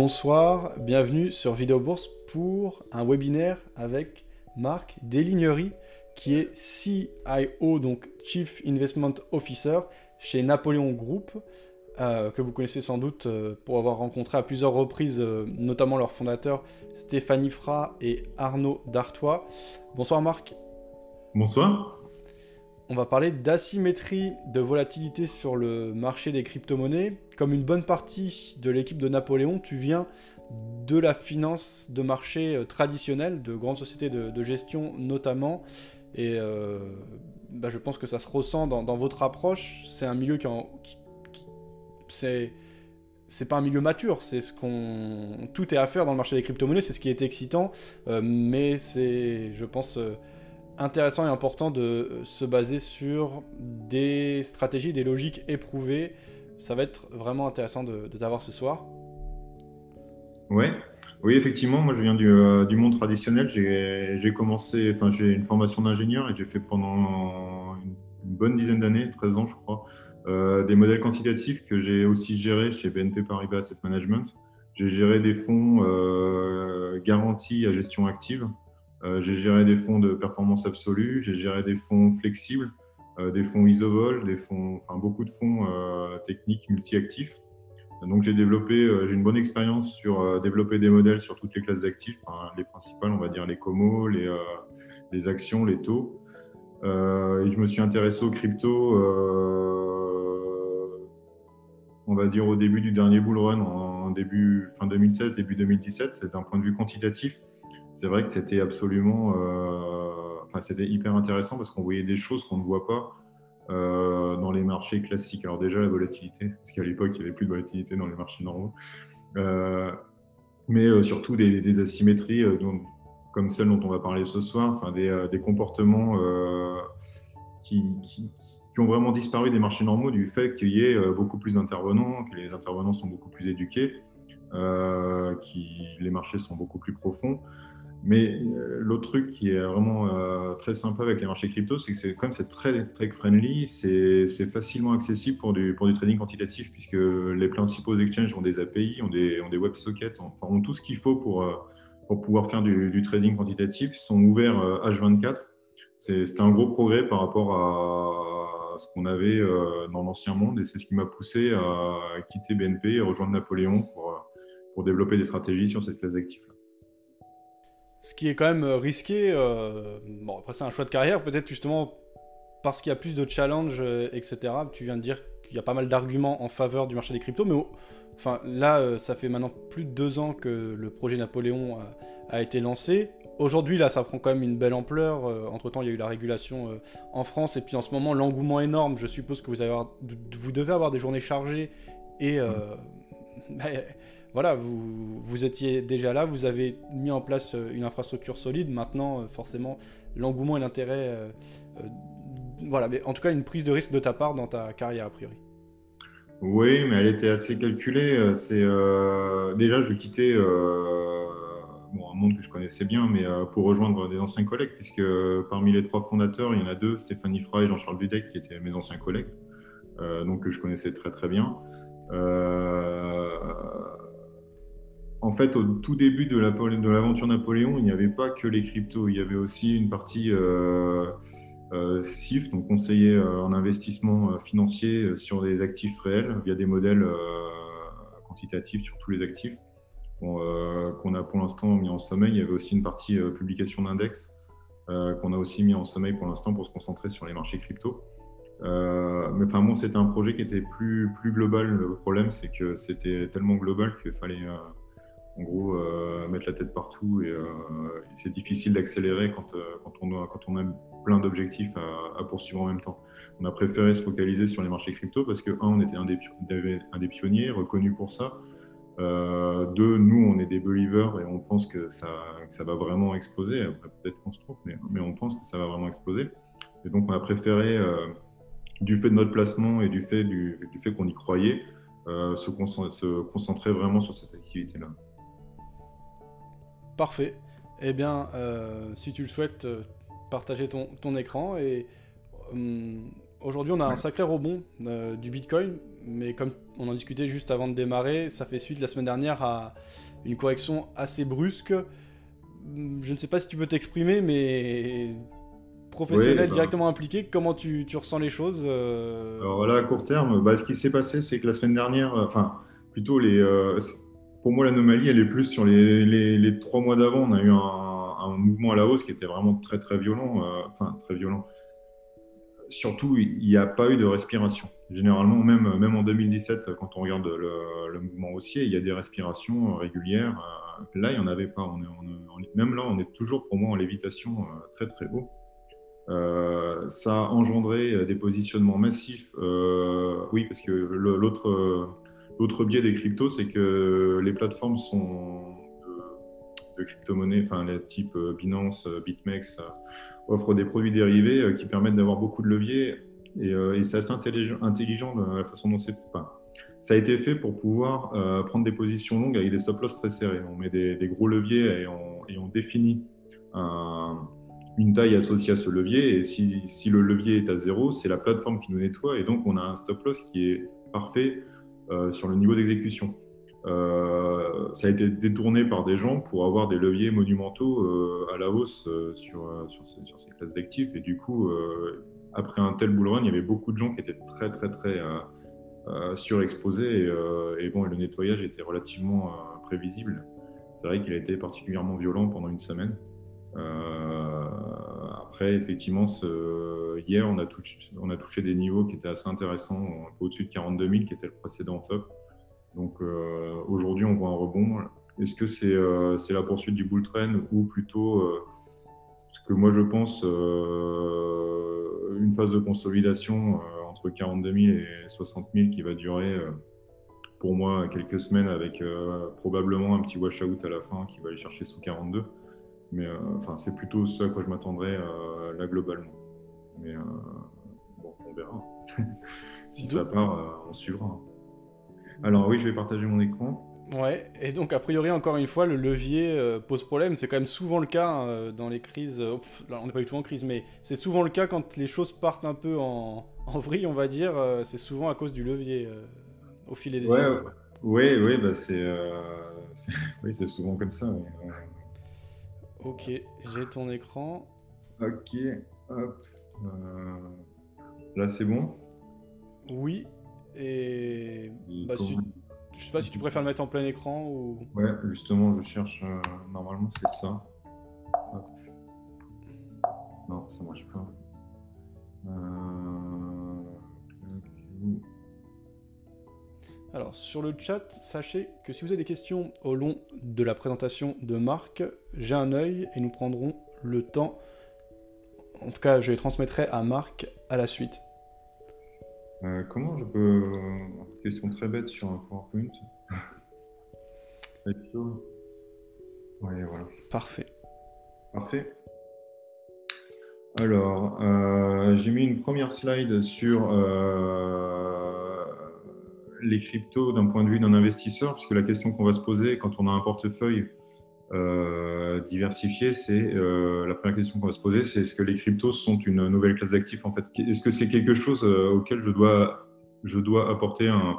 bonsoir, bienvenue sur Vidéo Bourse pour un webinaire avec Marc Delignery qui est CIO, donc Chief Investment Officer chez Napoléon Group, euh, que vous connaissez sans doute euh, pour avoir rencontré à plusieurs reprises, euh, notamment leurs fondateurs Stéphanie Fra et Arnaud Dartois. Bonsoir Marc. Bonsoir. On va parler d'asymétrie de volatilité sur le marché des crypto-monnaies. Comme une bonne partie de l'équipe de Napoléon, tu viens de la finance de marché euh, traditionnelle, de grandes sociétés de, gestion notamment. Et euh, bah, je pense que ça se ressent dans, votre approche. C'est un milieu qui, c'est c'est pas un milieu mature, c'est ce qu'on tout est à faire dans le marché des crypto-monnaies, c'est ce qui est excitant, euh, mais c'est, je pense, intéressant et important de euh, se baser sur des stratégies, des logiques éprouvées. Ça va être vraiment intéressant de, t'avoir ce soir. Ouais. Oui, effectivement, moi je viens du, euh, du monde traditionnel. J'ai commencé, enfin j'ai une formation d'ingénieur et j'ai fait pendant une, bonne dizaine d'années, 13 ans je crois, euh, des modèles quantitatifs que j'ai aussi gérés chez BNP Paribas Asset Management. J'ai géré des fonds garantis à gestion active, j'ai géré des fonds de performance absolue, j'ai géré des fonds flexibles, euh, des fonds isovol, des fonds, enfin beaucoup de fonds euh, techniques multi-actifs. Donc j'ai développé, j'ai une bonne expérience sur développer des modèles sur toutes les classes d'actifs, les principales, on va dire les comos, les, actions, les taux. et je me suis intéressé aux crypto, on va dire au début du dernier bull run, en début fin 2016, début 2017, d'un point de vue quantitatif c'est vrai que c'était absolument, euh, enfin, c'était hyper intéressant parce qu'on voyait des choses qu'on ne voit pas euh, dans les marchés classiques. Alors déjà la volatilité, parce qu'à l'époque il n'y avait plus de volatilité dans les marchés normaux, euh, mais surtout des, asymétries comme celles dont on va parler ce soir, enfin des, comportements qui, ont vraiment disparu des marchés normaux du fait qu'il y ait beaucoup plus d'intervenants, que les intervenants sont beaucoup plus éduqués, euh, les marchés sont beaucoup plus profonds. Mais euh, l'autre truc qui est vraiment euh, très sympa avec les marchés crypto, c'est que c'est comme c'est très tech friendly, c'est facilement accessible pour du, pour du trading quantitatif puisque les principaux exchanges ont des API, ont des, ont des WebSockets, ont tout ce qu'il faut pour, euh, pour pouvoir faire du, du trading quantitatif, sont ouverts H24. C'est un gros progrès par rapport à ce qu'on avait dans l'ancien monde et c'est ce qui m'a poussé à quitter BNP et rejoindre Napoléon pour, pour développer des stratégies sur cette classe d'actifs. Ce qui est quand même euh, risqué. Euh, bon, après, c'est un choix de carrière, peut-être justement parce qu'il y a plus de challenges, euh, etc. Tu viens de dire qu'il y a pas mal d'arguments en faveur du marché des cryptos, mais enfin, là, ça fait maintenant plus de deux ans que le projet Napoléon a, été lancé. Aujourd'hui, là, ça prend quand même une belle ampleur. entre-temps, il y a eu la régulation en France, et puis en ce moment, l'engouement énorme. Je suppose que vous, avez, vous devez avoir des journées chargées et. Bah, voilà, vous, étiez déjà là, vous avez mis en place euh, une infrastructure solide. Maintenant, euh, forcément, l'engouement et l'intérêt. Euh, voilà, mais en tout cas, une prise de risque de ta part dans ta carrière, a priori. Oui, mais elle était assez calculée. Déjà, je quittais un monde que je connaissais bien, mais pour rejoindre des anciens collègues, puisque parmi les trois fondateurs, il y en a deux, Stéphanie Fry et Jean-Charles Dudek, qui étaient mes anciens collègues, donc que je connaissais très très bien. En fait, au tout début de l'aventure Napoléon, il n'y avait pas que les cryptos, il y avait aussi une partie euh, euh donc conseiller euh, en investissement euh, financier sur des actifs réels via des modèles quantitatifs sur tous les actifs qu'on a pour l'instant mis en sommeil. Il y avait aussi une partie publication d'index qu'on a aussi mis en sommeil pour l'instant pour se concentrer sur les marchés crypto. mais enfin bon, c'était un projet qui était plus global. Le problème, c'est que c'était tellement global qu'il fallait en gros, euh, mettre la tête partout et, euh, c'est difficile d'accélérer quand, euh, quand, on a, plein d'objectifs à, poursuivre en même temps. On a préféré se focaliser sur les marchés crypto parce que, un, on était un des, pionniers, reconnus pour ça. deux, nous, on est des believers et on pense que ça, va vraiment exploser. Peut-être qu'on se trompe, mais, on pense que ça va vraiment exploser. Et donc, on a préféré, du fait de notre placement et du fait, qu'on y croyait, se concentrer vraiment sur cette activité-là. Parfait. Eh bien, euh, si tu le souhaites, euh, partager ton, ton écran et hum, aujourd'hui, on a un sacré rebond du Bitcoin, mais comme on en discutait juste avant de démarrer, ça fait suite la semaine dernière à une correction assez brusque. Je ne sais pas si tu peux t'exprimer, mais professionnel bah. directement impliqué, comment tu, tu, ressens les choses Alors là, à court terme, bah, ce qui s'est passé, c'est que la semaine dernière, enfin, plutôt les pour moi, l'anomalie, elle est plus sur les, trois mois d'avant. On a eu un, mouvement à la hausse qui était vraiment très, très violent. Euh, enfin, très violent. Surtout, il n'y a pas eu de respiration. Généralement, même, en 2017, quand on regarde le, mouvement haussier, il y a des respirations régulières. Euh, là, il n'y en avait pas. Même là, on est toujours, pour moi, en lévitation euh, très, très haut. ça a engendré des positionnements massifs. oui, parce que l'autre L'autre biais des cryptos, c'est que les plateformes sont de, crypto-monnaies, enfin les types euh, Binance, euh, BitMEX, euh, offrent des produits dérivés qui permettent d'avoir beaucoup de leviers. Et, c'est assez intelligent, de la façon dont c'est fait. ça a été fait pour pouvoir prendre des positions longues avec des stop loss très serrés. On met des, gros leviers et on, définit une taille associée à ce levier. Et si, le levier est à zéro, c'est la plateforme qui nous nettoie. Et donc, on a un stop loss qui est parfait sur le niveau d'exécution. Euh, ça a été détourné par des gens pour avoir des leviers monumentaux euh, à la hausse sur, sur, ces, classes d'actifs. Et du coup, après un tel bull run, il y avait beaucoup de gens qui étaient très, très, très surexposés. Et, et, bon, le nettoyage était relativement prévisible. C'est vrai qu'il a été particulièrement violent pendant une semaine. Après, effectivement, hier, on a, touché, des niveaux qui étaient assez intéressants, au-dessus de 42 000, qui était le précédent top. Donc euh, aujourd'hui, on voit un rebond. Est-ce que c'est euh, la poursuite du bull trend ou plutôt euh, ce que moi je pense, une phase de consolidation entre 42 000 et 60 000 qui va durer pour moi quelques semaines avec probablement un petit washout à la fin qui va aller chercher sous 42. Mais enfin, c'est plutôt ça à quoi je m'attendrais là globalement. Mais euh, bon, on verra. si ça part, euh, on suivra. Alors oui, je vais partager mon écran. Ouais, et donc a priori, encore une fois, le levier euh, pose problème. C'est quand même souvent le cas dans les crises. là, on n'est pas du tout en crise, mais c'est souvent le cas quand les choses partent un peu en, en vrille, on va dire. c'est souvent à cause du levier au fil des ouais, Oui, oui, bah c'est oui, c'est souvent comme ça. Ok, j'ai ton écran. Ok, hop. Euh, là, c'est bon? Oui. Et. Bah, Je sais pas si tu préfères le mettre en plein écran ou. Ouais, justement, je cherche. Euh, normalement, c'est ça. Non, ça marche pas. Alors, sur le chat, sachez que si vous avez des questions au long de la présentation de Marc, j'ai un œil et nous prendrons le temps en tout cas, je les transmettrai à Marc à la suite. Euh, comment je peux. Question très bête sur un PowerPoint. ouais, voilà. Parfait. Parfait. Alors, euh, j'ai mis une première slide sur euh, les cryptos d'un point de vue d'un investisseur, puisque la question qu'on va se poser quand on a un portefeuille euh, diversifié, c'est euh, la première question qu'on va se poser, c'est est-ce que les cryptos sont une nouvelle classe d'actifs en fait? Est-ce que c'est quelque chose euh, auquel je dois, je dois apporter un,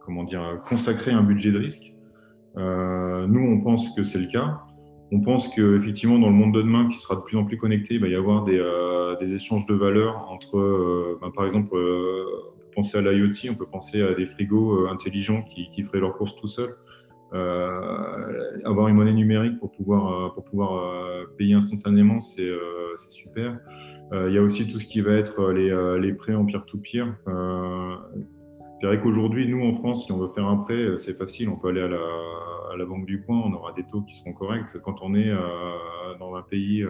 comment dire, consacrer un budget de risque? Nous, on pense que c'est le cas. On pense que effectivement, dans le monde de demain, qui sera de plus en plus connecté, il va y avoir des, échanges de valeur entre, ben, par exemple, à l'IoT, on peut penser à des frigos intelligents qui, qui feraient leurs courses tout seuls. Euh, avoir une monnaie numérique pour pouvoir, euh, pour pouvoir euh, payer instantanément, c'est super. Il y a aussi tout ce qui va être les, les prêts en peer-to-peer. c'est vrai qu'aujourd'hui, nous, en France, si on veut faire un prêt, c'est facile. On peut aller à la, à la, banque du coin, on aura des taux qui seront corrects. Quand on est dans un pays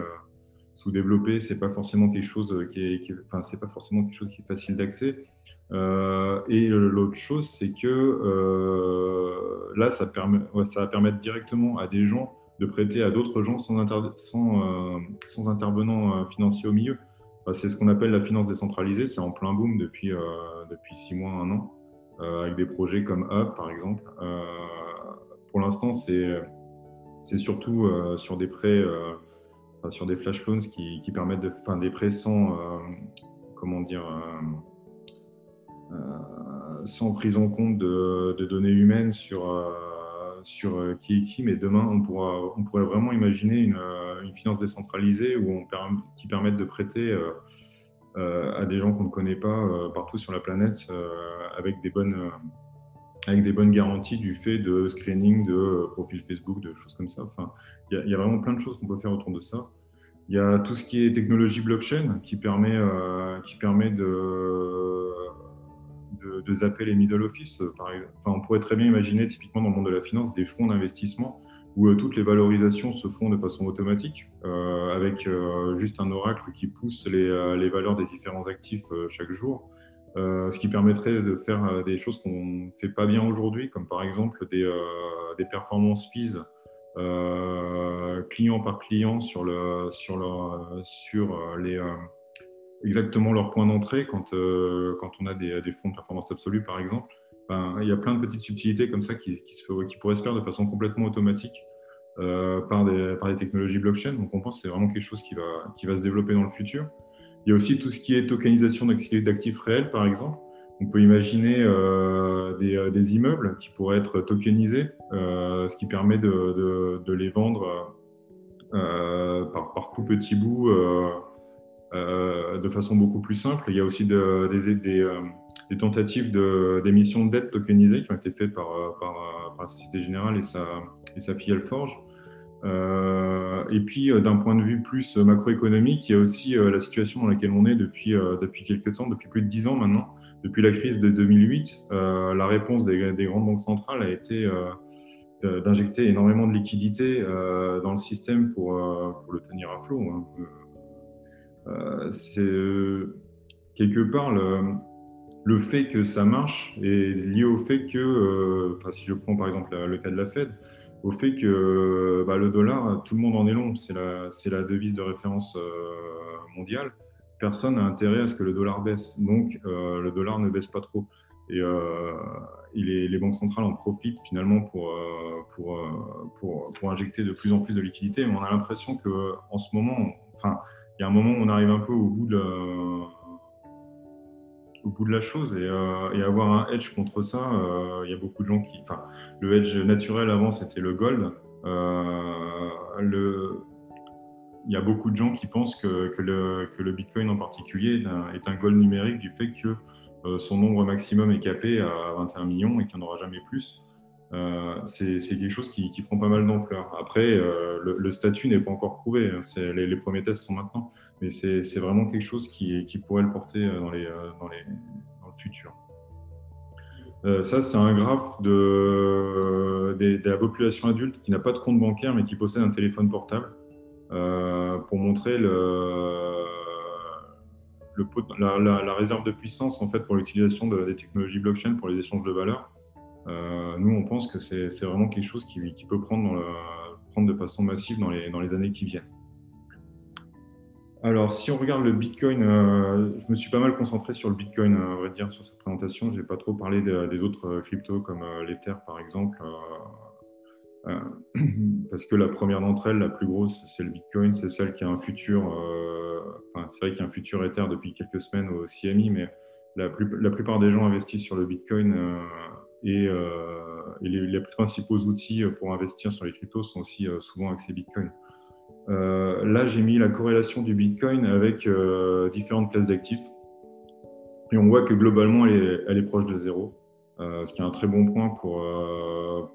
sous-développé, c'est pas forcément quelque qui est, enfin, pas forcément quelque chose qui est facile d'accès. Euh, et l'autre chose, c'est que euh, là, ça, permet, ça va permettre directement à des gens de prêter à d'autres gens sans, euh, intervenant financier au milieu. c'est ce qu'on appelle la finance décentralisée. C'est en plein boom depuis, depuis six mois, un an, avec des projets comme Hub, par exemple. pour l'instant, c'est surtout sur des prêts sur des flash loans qui, qui, permettent de, enfin, des prêts sans, comment dire, sans prise en compte de, données humaines sur sur euh, qui est qui, mais demain, on, pourra, on pourrait vraiment imaginer une, euh, une finance décentralisée où qui permette de prêter euh, à des gens qu'on ne connaît pas partout sur la planète avec, des bonnes, avec des bonnes garanties du fait de screening, de profil Facebook, de choses comme ça. Enfin, il y, a vraiment plein de choses qu'on peut faire autour de ça. Il y a tout ce qui est technologie blockchain qui permet, qui permet de de, zapper les middle office. Euh. Enfin, on pourrait très bien imaginer, typiquement dans le monde de la finance, des fonds d'investissement où euh, toutes les valorisations se font de façon automatique, euh, avec juste un oracle qui pousse les, valeurs des différents actifs chaque jour. ce qui permettrait de faire des choses qu'on ne fait pas bien aujourd'hui, comme par exemple des, des performance fees client par client sur, le, sur les, exactement leur point d'entrée quand, euh, quand on a des, fonds de performance absolue, par exemple. Ben, il y a plein de petites subtilités comme ça qui, qui, se, pourraient se faire de façon complètement automatique euh, par, des, par des technologies blockchain. Donc on pense que c'est vraiment quelque chose qui va, qui va se développer dans le futur. Il y a aussi tout ce qui est tokenisation d'actifs réels, par exemple. On peut imaginer euh, des, des, immeubles qui pourraient être tokenisés, ce qui permet de, de, les vendre par, tout petit bout de façon beaucoup plus simple. Il y a aussi de, euh, des, tentatives d'émission de, dette tokenisée qui ont été faites par, euh, par, la Société Générale et sa, et filiale Forge. et puis, d'un point de vue plus macroéconomique, il y a aussi la situation dans laquelle on est depuis, depuis quelques temps, depuis plus de dix ans maintenant. Depuis la crise de 2008, la réponse des, des, grandes banques centrales a été d'injecter énormément de liquidités dans le système pour, pour le tenir à flot. Hein. Euh, c'est euh, quelque part le, fait que ça marche est lié au fait que, euh, si je prends par exemple le cas de la Fed, au fait que bah, le dollar, tout le monde en est long, c'est la, devise de référence mondiale. Personne n'a intérêt à ce que le dollar baisse, donc le dollar ne baisse pas trop. Et, les, banques centrales en profitent finalement pour, injecter de plus en plus de liquidités. Mais on a l'impression qu'en ce moment, enfin, il y a un moment où on arrive un peu au bout de, la chose et, euh, avoir un hedge contre ça, euh, il y a beaucoup de gens qui. Enfin, le hedge naturel avant c'était le gold. Euh, il y a beaucoup de gens qui pensent que le, Bitcoin en particulier est un, gold numérique du fait que son nombre maximum est capé à 21 millions et qu'il n'y en aura jamais plus. Euh, c'est quelque chose qui, prend pas mal d'ampleur. Après, euh, le, statut n'est pas encore prouvé. Hein. Les, premiers tests sont maintenant. Mais c'est vraiment quelque chose qui, pourrait le porter euh, dans, le futur. ça, c'est un graphe de, la population adulte qui n'a pas de compte bancaire mais qui possède un téléphone portable pour montrer la, réserve de puissance en fait, pour l'utilisation des technologies blockchain pour les échanges de valeurs. Euh, nous, on pense que c'est vraiment quelque chose qui, peut prendre, de façon massive dans les, années qui viennent. Alors, si on regarde le Bitcoin, euh, je me suis pas mal concentré sur le Bitcoin, à vrai dire, sur cette présentation. Je n'ai pas trop parlé des autres cryptos comme l'Ether, par exemple, euh, parce que la première d'entre elles, la plus grosse, c'est le Bitcoin. C'est celle qui a un futur, c'est vrai qu'il y a un futur Ether depuis quelques semaines au CMI, mais la plupart des gens investissent sur le Bitcoin et, euh, les, principaux outils pour investir sur les cryptos sont aussi euh, souvent accès Bitcoin. Euh, là, j'ai mis la corrélation du Bitcoin avec différentes classes d'actifs. Et on voit que globalement, elle est, proche de zéro, ce qui est un très bon point pour,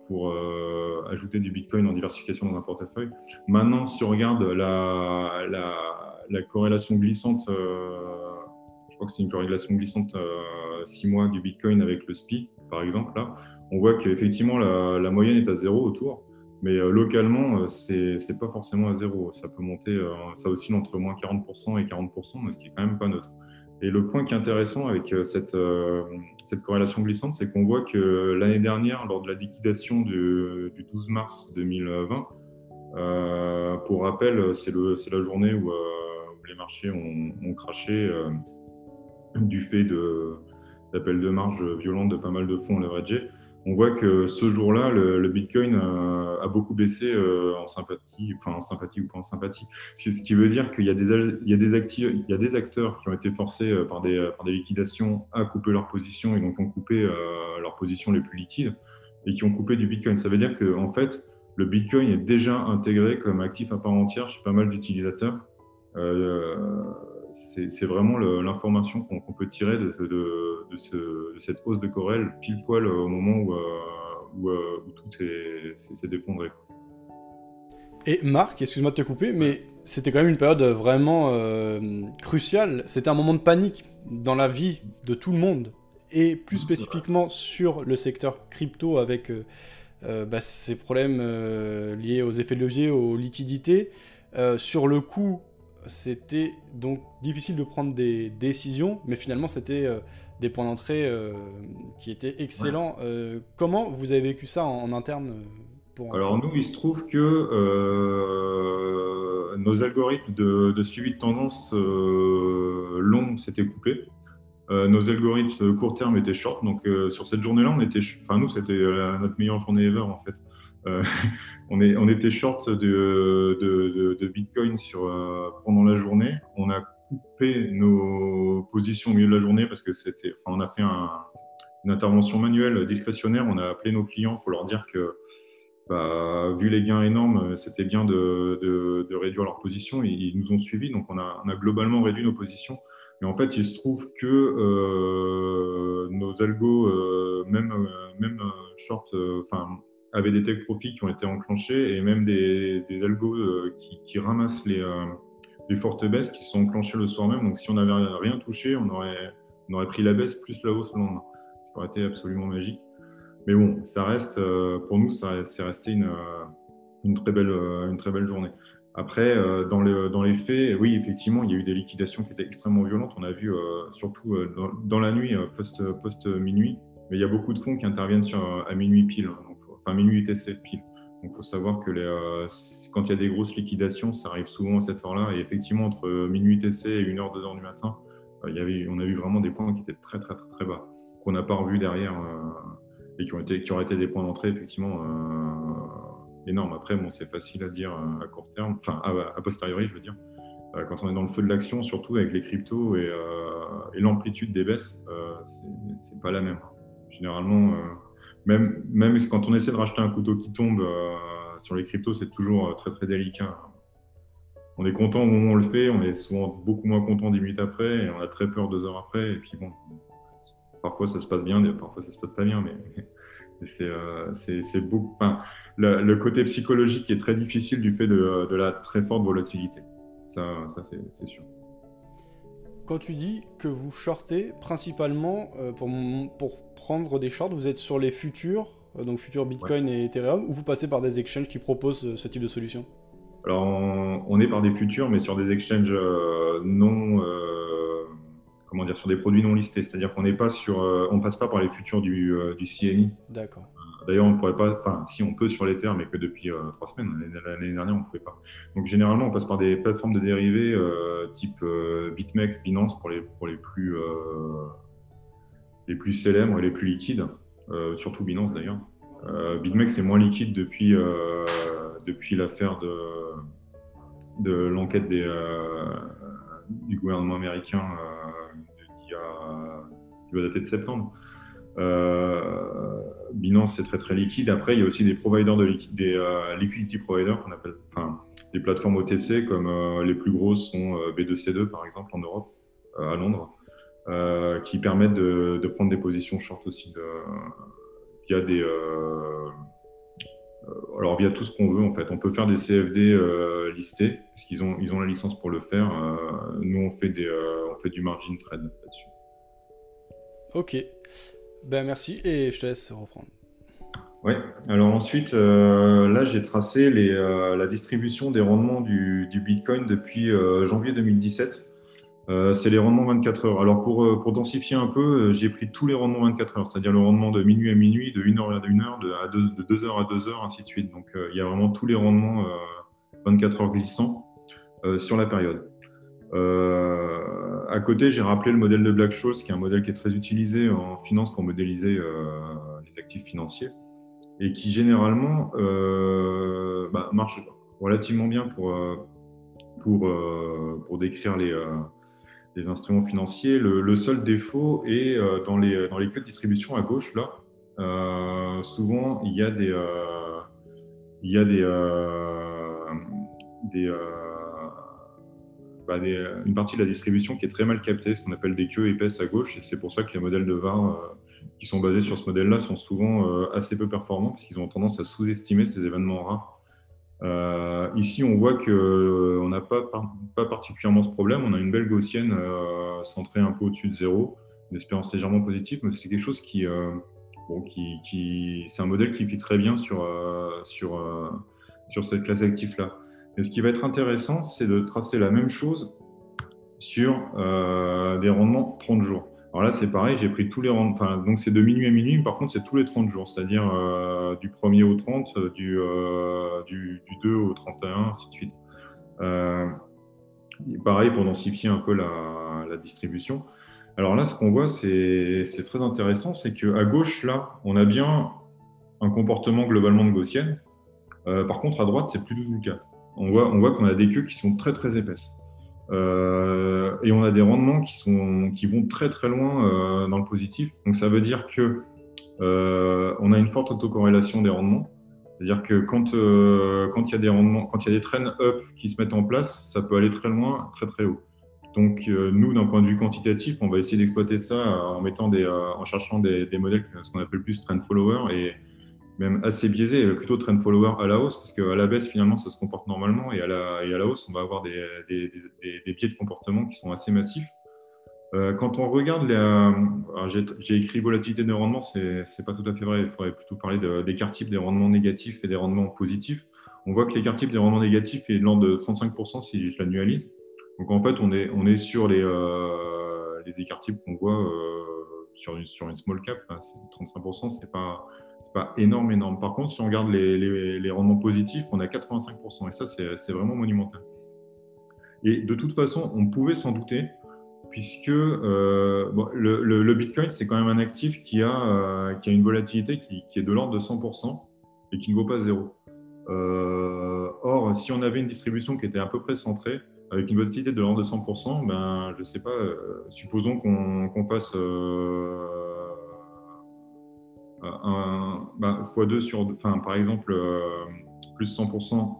pour ajouter du Bitcoin en diversification dans un portefeuille. Maintenant, si on regarde la, la, la corrélation glissante, je crois que c'est une corrélation glissante 6 mois du Bitcoin avec le SPI, par exemple, là, on voit qu'effectivement la, moyenne est à zéro autour, mais euh, localement, euh, c'est n'est pas forcément à zéro. Ça peut monter, euh, ça oscille entre moins 40% et 40%, ce qui est quand même pas neutre. Et le point qui est intéressant avec cette, corrélation glissante, c'est qu'on voit que l'année dernière, lors de la liquidation du, 12 mars 2020, pour rappel, c'est la journée où, les marchés ont craché du fait de, d'appels de marge violente de pas mal de fonds leveragés. on voit que ce jour-là, le, Bitcoin a, beaucoup baissé en sympathie, enfin en sympathie ou pas en sympathie. Ce qui veut dire qu'il y, a des, acteurs qui ont été forcés par des, par des liquidations à couper leur position et donc ont coupé leurs positions les plus liquides et qui ont coupé du Bitcoin. Ça veut dire que en fait, le Bitcoin est déjà intégré comme actif à part entière chez pas mal d'utilisateurs. Euh, c'est vraiment l'information qu'on peut tirer de, cette hausse de Corel pile poil au moment où, euh, euh, tout s'est effondré. Et Marc, excuse-moi de te couper, mais c'était quand même une période vraiment cruciale. C'était un moment de panique dans la vie de tout le monde, et plus spécifiquement sur le secteur crypto avec euh, bah, ces problèmes euh, liés aux effets de levier, aux liquidités. Euh, sur le coup, c'était donc difficile de prendre des décisions, mais finalement, c'était des points d'entrée qui étaient excellents. comment vous avez vécu ça en, interne pour Alors nous, il se trouve que nos algorithmes de, de, suivi de tendance longs s'étaient coupés. Euh, nos algorithmes court terme étaient short. Donc, euh, sur cette journée-là, on était, enfin, nous, c'était euh, notre meilleure journée ever, en fait. on, est, on était short de, Bitcoin sur, pendant la journée. On a coupé nos positions au milieu de la journée parce que c'était, enfin, on a fait une intervention manuelle discrétionnaire. On a appelé nos clients pour leur dire que, bah, vu les gains énormes, c'était bien de, réduire leur position. Ils, ils nous ont suivis, donc on a, globalement réduit nos positions. Et en fait, il se trouve que euh, nos algos, euh, même, euh, même short, enfin, avaient des take profits qui ont été enclenchés et même des, algos qui, qui, ramassent les, les, fortes baisses qui sont enclenchées le soir même. Donc, si on n'avait rien touché, on aurait, on aurait pris la baisse plus la hausse le lendemain. Ça aurait été absolument magique. Mais bon, ça reste, pour nous, c'est resté une, une, très belle, une très belle journée. Après, euh, dans, dans, les faits, oui, effectivement, il y a eu des liquidations qui étaient extrêmement violentes. On a vu euh, surtout euh, dans, la nuit, post-minuit, mais il y a beaucoup de fonds qui interviennent à minuit pile, hein, enfin minuit TC pile. Donc il faut savoir que les, quand il y a des grosses liquidations, ça arrive souvent à cette heure-là. Et effectivement, entre minuit TC et 1h, 2h du matin, avait, on a vu vraiment des points qui étaient très, très, très, très bas, qu'on n'a pas revu derrière et qui, auraient été des points d'entrée, effectivement énorme. Après, bon, c'est facile à dire euh, à court terme, enfin, à, posteriori, je veux dire. Euh, quand on est dans le feu de l'action, surtout avec les cryptos et, euh, l'amplitude des baisses, c'est pas la même. Généralement, même, quand on essaie de racheter un couteau qui tombe sur les cryptos, c'est toujours très très délicat. On est content au moment où on le fait, on est souvent beaucoup moins content dix minutes après, et on a très peur deux heures après. Et puis bon, parfois ça se passe bien, parfois ça se passe pas bien, mais c'est beaucoup. Enfin, le, côté psychologique est très difficile du fait de, la très forte volatilité. Ça, c'est sûr. Quand tu dis que vous shortez principalement euh, pour, pour prendre des shorts, vous êtes sur les futurs, euh, donc futurs Bitcoin et Ethereum, ou vous passez par des exchanges qui proposent euh, ce type de solution? Alors, on, est par des futurs, mais sur des exchanges non. comment dire, sur des produits non listés. C'est-à-dire qu'on n'est pas sur. on passe pas par les futurs du, du CMI. D'accord. D'ailleurs, on ne pourrait pas, enfin, si on peut sur l'Ether, mais que depuis euh, trois semaines. L'année dernière, on ne pouvait pas. Donc, généralement, on passe par des plateformes de dérivés euh, type euh, BitMEX, Binance pour les, les, plus, les célèbres et les plus liquides, surtout Binance d'ailleurs. BitMEX est moins liquide depuis, depuis l'affaire de, l'enquête du gouvernement américain qui va dater de septembre. Euh, Binance, c'est très très liquide. Après, il y a aussi des providers de des euh, liquidity providers enfin, des plateformes OTC comme euh, les plus grosses sont B2C2 par exemple en Europe, à Londres, qui permettent de, prendre des positions short aussi de, via des alors via tout ce qu'on veut en fait. On peut faire des CFD listés parce qu'ils ont ils ont la licence pour le faire. nous on fait des on fait du margin trade là-dessus. Ok. Ben merci et je te laisse reprendre. Oui, alors ensuite, euh, là j'ai tracé euh, la distribution des rendements du, Bitcoin depuis euh, janvier 2017. c'est les rendements 24 heures. Alors pour, pour densifier un peu, j'ai pris tous les rendements 24 heures, c'est-à-dire le rendement de minuit à minuit, de 1 heure à 1 heure, de, 2 heures à 2 heures, ainsi de suite. Donc il y a vraiment tous les rendements 24 heures glissants sur la période. Euh, à côté, j'ai rappelé le modèle de Black-Scholes, qui est un modèle qui est très utilisé en finance pour modéliser euh, les actifs financiers et qui généralement bah, marche relativement bien pour, pour, pour décrire les, instruments financiers. Le, seul défaut est dans, les, dans les queues de distribution à gauche, là, souvent il y a des, il y a des bah, euh, une partie de la distribution qui est très mal captée, ce qu'on appelle des queues épaisses à gauche, et c'est pour ça que les modèles de VAR euh, qui sont basés sur ce modèle-là sont souvent euh, assez peu performants, parce qu'ils ont tendance à sous-estimer ces événements rares. ici, on voit qu'on n'a pas, particulièrement ce problème. On a une belle gaussienne centrée un peu au-dessus de zéro, une espérance légèrement positive, mais c'est quelque chose qui, bon, qui, c'est un modèle qui vit très bien sur, sur, sur cette classe d'actifs-là. Et ce qui va être intéressant, c'est de tracer la même chose sur euh, des rendements 30 jours. Alors là, c'est pareil, j'ai pris tous les rendements, donc c'est de minuit à minuit, par contre, c'est tous les 30 jours, c'est-à-dire euh, du 1er au 30, euh, du, du, 2 au 31, ainsi de suite. pareil pour densifier un peu la, la distribution. Alors là, ce qu'on voit, c'est très intéressant, c'est qu'à gauche, là, on a bien un comportement globalement de gaussienne. par contre, à droite, c'est plus du tout le cas on voit, on voit qu'on a des queues qui sont très très épaisses. Euh, et on a des rendements qui, sont, qui vont très très loin euh, dans le positif. Donc ça veut dire que euh, on a une forte autocorrélation des rendements. C'est-à-dire que quand, quand il y a des rendements, quand il y a des trends up qui se mettent en place, ça peut aller très loin, très très haut. Donc nous, d'un point de vue quantitatif, on va essayer d'exploiter ça en mettant des, en cherchant des, des modèles, ce qu'on appelle plus trend follower, et même assez biaisé, plutôt trend follower à la hausse, parce qu'à la baisse, finalement, ça se comporte normalement, et à la, et à la hausse, on va avoir des, des, des, pieds de comportement qui sont assez massifs. Euh, quand on regarde, les, j'ai écrit volatilité de rendement, c'est pas tout à fait vrai, il faudrait plutôt parler d'écart type des rendements négatifs et des rendements positifs. On voit que l'écart type des rendements négatifs est de l'ordre de 35% si je l'annualise. Donc en fait, on est, on est sur les, euh, les écarts types qu'on voit euh, sur, une, sur une small cap. Enfin, 35%, c'est pas c'est pas énorme, énorme. Par contre, si on regarde les, rendements positifs, on a 85%, et ça, c'est vraiment monumental. Et de toute façon, on pouvait s'en douter, puisque euh, le, Bitcoin, c'est quand même un actif qui a, euh, une volatilité qui, est de l'ordre de 100% et qui ne vaut pas zéro. Euh, or, si on avait une distribution qui était à peu près centrée, avec une volatilité de l'ordre de 100%, ben, je ne sais pas, supposons qu'on fasse un, bah, x2 sur, enfin, par exemple, euh, plus 100%,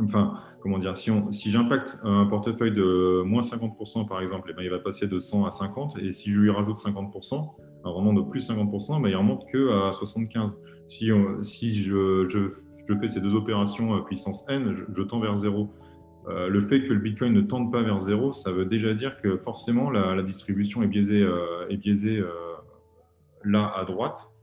enfin, comment dire, si, si j'impacte un portefeuille de moins 50%, par exemple, et eh ben, il va passer de 100 à 50, et si je lui rajoute 50%, un rendement de plus 50%, ben, il remonte que à 75. Si, si je, je, je, fais ces deux opérations puissance n, je, tends vers 0. Euh, le fait que le Bitcoin ne tende pas vers 0, ça veut déjà dire que forcément la, distribution est biaisée, euh, est biaisée là à droite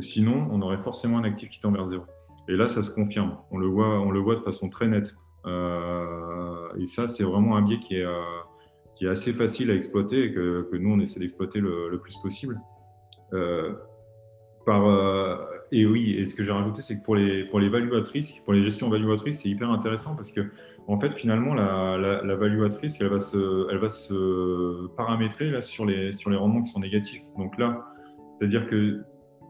sinon, on aurait forcément un actif qui tend vers zéro. Et là, ça se confirme. On le voit, on le voit de façon très nette. Euh, et ça, c'est vraiment un biais qui est, euh, assez facile à exploiter et que, nous, on essaie d'exploiter le, plus possible. Euh, et oui, et ce que j'ai rajouté, c'est que pour les, pour les value at risk, pour les gestions value at risk, c'est hyper intéressant parce que, en fait, finalement, la, la, value at risk, elle va se, elle va se paramétrer là, sur, les, sur les rendements qui sont négatifs. Donc là, c'est-à-dire que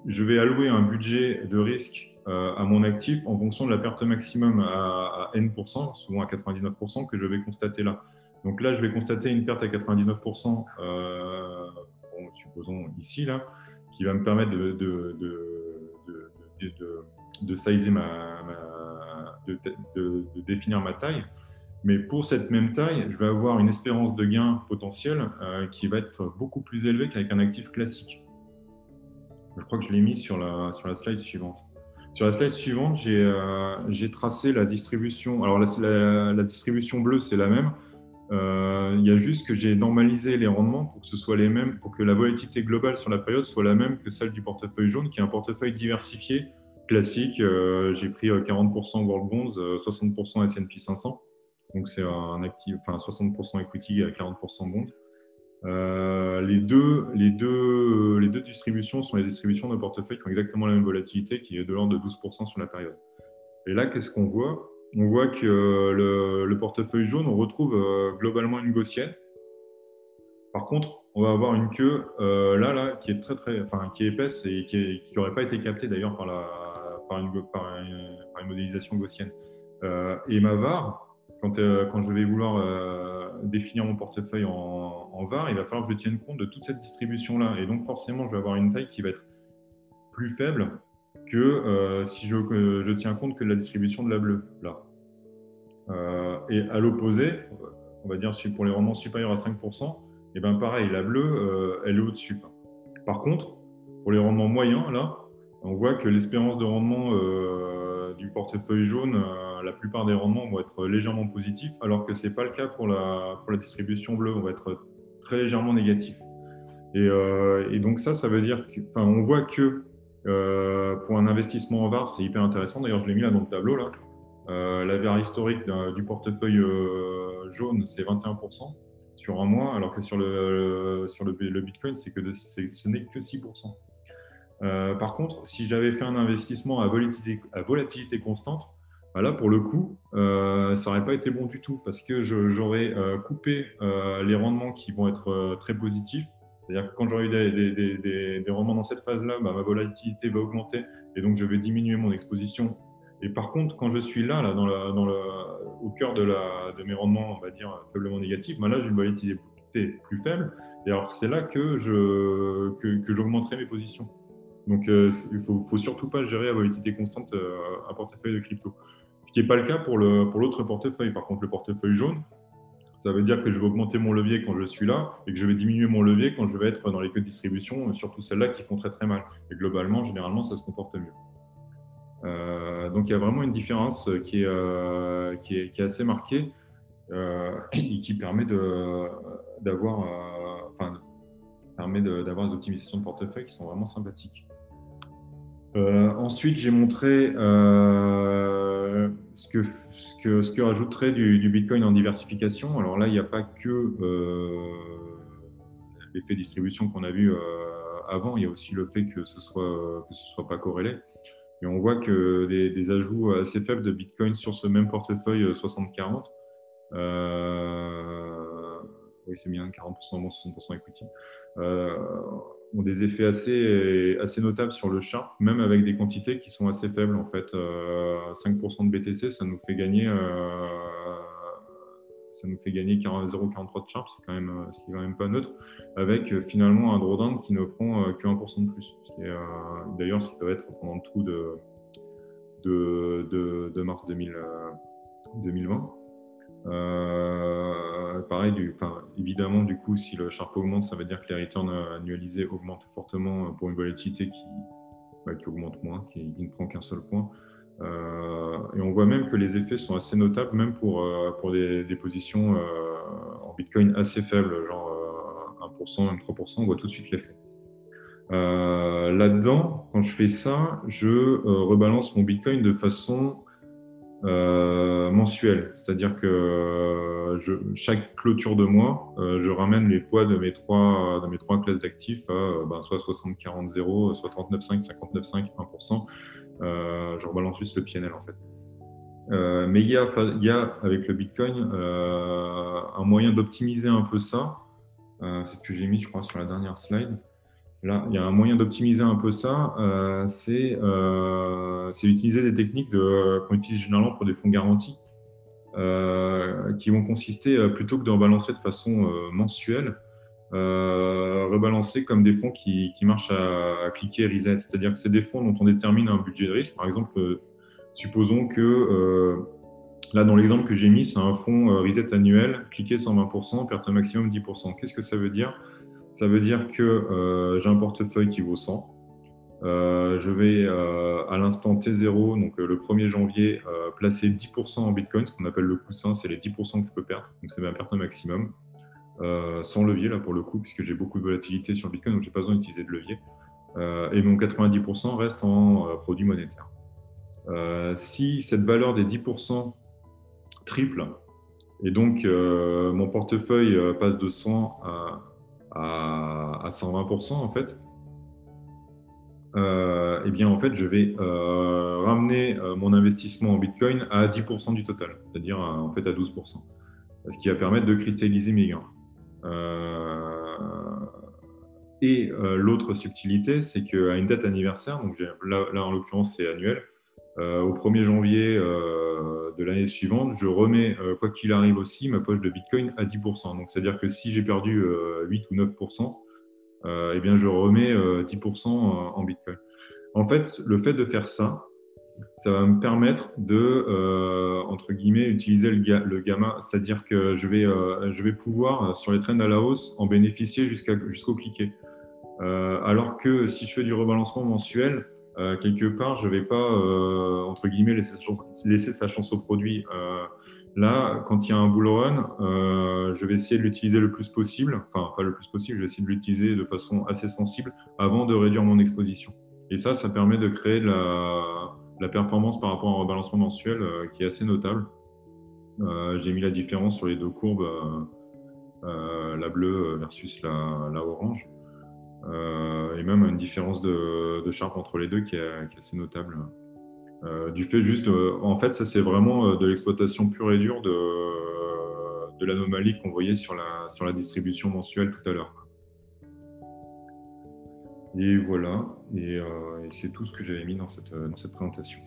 je vais allouer un budget de risque euh, à mon actif en fonction de la perte maximum à, N%, souvent à 99%, que je vais constater là. Donc là, je vais constater une perte à 99%, euh, supposons ici, là, qui va me permettre de, définir ma taille. Mais pour cette même taille, je vais avoir une espérance de gain potentielle euh, qui va être beaucoup plus élevée qu'avec un actif classique. Je crois que je l'ai mis sur la, sur la slide suivante. Sur la slide suivante, j'ai euh, tracé la distribution. Alors, la, la, distribution bleue, c'est la même. Euh, il y a juste que j'ai normalisé les rendements pour que ce soit les mêmes, pour que la volatilité globale sur la période soit la même que celle du portefeuille jaune, qui est un portefeuille diversifié, classique. Euh, j'ai pris 40% World Bonds, 60% S&P 500. Donc, c'est un actif, enfin 60% equity à 40% bonds. Euh, les, deux, les, deux, les deux distributions sont les distributions de portefeuille qui ont exactement la même volatilité, qui est de l'ordre de 12% sur la période. Et là, qu'est-ce qu'on voit? On voit que le, portefeuille jaune, on retrouve euh, globalement une gaussienne. Par contre, on va avoir une queue là, là, qui est très, très, enfin, qui est épaisse et qui n'aurait pas été captée d'ailleurs par, par, une, modélisation gaussienne. et ma VAR, quand, quand, je vais vouloir définir mon portefeuille en, en, VAR, il va falloir que je tienne compte de toute cette distribution-là. Et donc, forcément, je vais avoir une taille qui va être plus faible que euh, si je, tiens compte que de la distribution de la bleue, là. Euh, et à l'opposé, on va dire pour les rendements supérieurs à 5%, et eh ben pareil, la bleue, euh, elle est au-dessus. Par contre, pour les rendements moyens, là, on voit que l'espérance de rendement du portefeuille jaune, la plupart des rendements vont être légèrement positifs, alors que ce n'est pas le cas pour la, pour la distribution bleue, on va être très légèrement négatif. Et, et donc ça, ça veut dire qu'on voit que euh, pour un investissement en VAR, c'est hyper intéressant. D'ailleurs, je l'ai mis là dans le tableau. Là. Euh, la VAR historique du portefeuille euh, jaune, c'est 21% sur un mois, alors que sur le, sur le, Bitcoin, c'est que ce n'est que 6%. par contre, si j'avais fait un investissement à volatilité, à volatilité constante, bah là, pour le coup, ça n'aurait pas été bon du tout parce que j'aurais coupé les rendements qui vont être très positifs c'est-à-dire que quand j'aurai eu des, rendements dans cette phase-là, bah, ma volatilité va augmenter et donc je vais diminuer mon exposition. Et par contre, quand je suis là, là au cœur de, la, mes rendements, on va dire faiblement négatifs, bah, là j'ai une volatilité plus faible. Et alors c'est là que j'augmenterai mes positions. Donc euh, il ne faut, surtout pas gérer à volatilité constante euh, un portefeuille de crypto. Ce qui n'est pas le cas pour l'autre portefeuille. Par contre, le portefeuille jaune, ça veut dire que je vais augmenter mon levier quand je suis là et que je vais diminuer mon levier quand je vais être dans les queues de distribution, surtout celles-là qui font très très mal. Et globalement, généralement, ça se comporte mieux. Euh, donc il y a vraiment une différence qui est, euh, assez marquée euh, et qui permet d'avoir enfin, permet d'avoir des optimisations de portefeuille qui sont vraiment sympathiques. ensuite, j'ai montré ce que ce que, ce que rajouterait du, Bitcoin en diversification, alors là, il n'y a pas que euh, l'effet distribution qu'on a vu euh, avant, il y a aussi le fait que ce soit, que ce soit pas corrélé. Et on voit que des, ajouts assez faibles de Bitcoin sur ce même portefeuille 60-40, euh, oui, c'est bien 40% 60% equity, ont des effets assez, assez notables sur le Sharp, même avec des quantités qui sont assez faibles. En fait, 5% euh, de BTC, ça nous fait gagner, euh, ça nous fait gagner 0,43 de Sharp, euh, ce qui est quand même pas neutre, avec finalement un drawdown qui ne prend que 1% de plus. D'ailleurs, ce qui doit être pendant le trou de, de, de, mars 2000, 2020. Euh, pareil, évidemment, du coup, si le Sharp augmente, ça veut dire que les returns annualisés augmentent fortement pour une volatilité qui, bah, augmente moins, qui, ne prend qu'un seul point. Euh, et on voit même que les effets sont assez notables, même pour, euh, des, des positions en Bitcoin assez faibles, genre 1%, même 3%, on voit tout de suite l'effet. Là-dedans, quand je fais ça, je rebalance mon Bitcoin de façon euh, mensuel. C'est-à-dire que euh, chaque clôture de mois, euh, je ramène les poids de mes trois, de mes classes d'actifs à ben, soit 60-40-0, soit 39-5, 59-5, 1%. je rebalance juste le PNL en fait. mais il y, a, il y, a, avec le Bitcoin un moyen d'optimiser un peu ça. c'est ce que j'ai mis, je crois, sur la dernière slide. Là, il y a un moyen d'optimiser un peu ça, euh, euh, c'est utiliser des techniques qu'on utilise généralement pour des fonds garantis, euh, qui vont consister, plutôt que de rebalancer de façon mensuelle, rebalancer comme des fonds qui, marchent à, cliquer reset. C'est-à-dire que c'est des fonds dont on détermine un budget de risque. Par exemple, supposons que, là, dans l'exemple que j'ai mis, c'est un fonds reset annuel, cliquer 120%, perte maximum 10%. Qu'est-ce que ça veut dire? Ça veut dire que euh, j'ai un portefeuille qui vaut 100. Euh, je vais euh, à l'instant T0, donc le 1er janvier, placer 10% en Bitcoin, ce qu'on appelle le coussin, c'est les 10% que je peux perdre, donc c'est ma perte maximum, sans levier là pour le coup, puisque j'ai beaucoup de volatilité sur Bitcoin, donc j'ai pas besoin d'utiliser de levier. et mon 90% reste en produit monétaire. si cette valeur des 10% triple, et donc mon portefeuille passe de 100 à à, 120% en fait, euh, eh bien en fait je vais euh, ramener euh, mon investissement en Bitcoin à 10% du total, c'est-à-dire en fait à 12%, ce qui va permettre de cristalliser mes gains. Et l'autre subtilité, c'est qu'à une date anniversaire, donc là, là en l'occurrence c'est annuel, au 1er janvier de l'année suivante, je remets, quoi qu'il arrive aussi, ma poche de Bitcoin à 10%. Donc c'est-à-dire que si j'ai perdu 8 ou 9%, eh bien je remets 10% en Bitcoin. En fait, le fait de faire ça, ça va me permettre de, euh, entre guillemets, utiliser le, gamma, c'est-à-dire que je vais, euh, je vais pouvoir, euh, sur les trends à la hausse, en bénéficier jusqu'au cliquet. alors que si je fais du rebalancement mensuel, quelque part, je ne vais pas, entre guillemets, laisser, sa chance au produit. là, quand il y a un bull run, je vais essayer de l'utiliser le plus possible, enfin, pas le plus possible, je vais essayer de l'utiliser de façon assez sensible avant de réduire mon exposition. Et ça, ça permet de créer la, performance par rapport au balancement mensuel euh, qui est assez notable. Euh, j'ai mis la différence sur les deux courbes, euh, la bleue versus la, orange. Et même une différence de, de sharp entre les deux qui est, assez notable. du fait juste, en fait, ça c'est vraiment de l'exploitation pure et dure de, de l'anomalie qu'on voyait sur la, sur la distribution mensuelle tout à l'heure. Et voilà, euh, et, c'est tout ce que j'avais mis dans cette, dans cette présentation.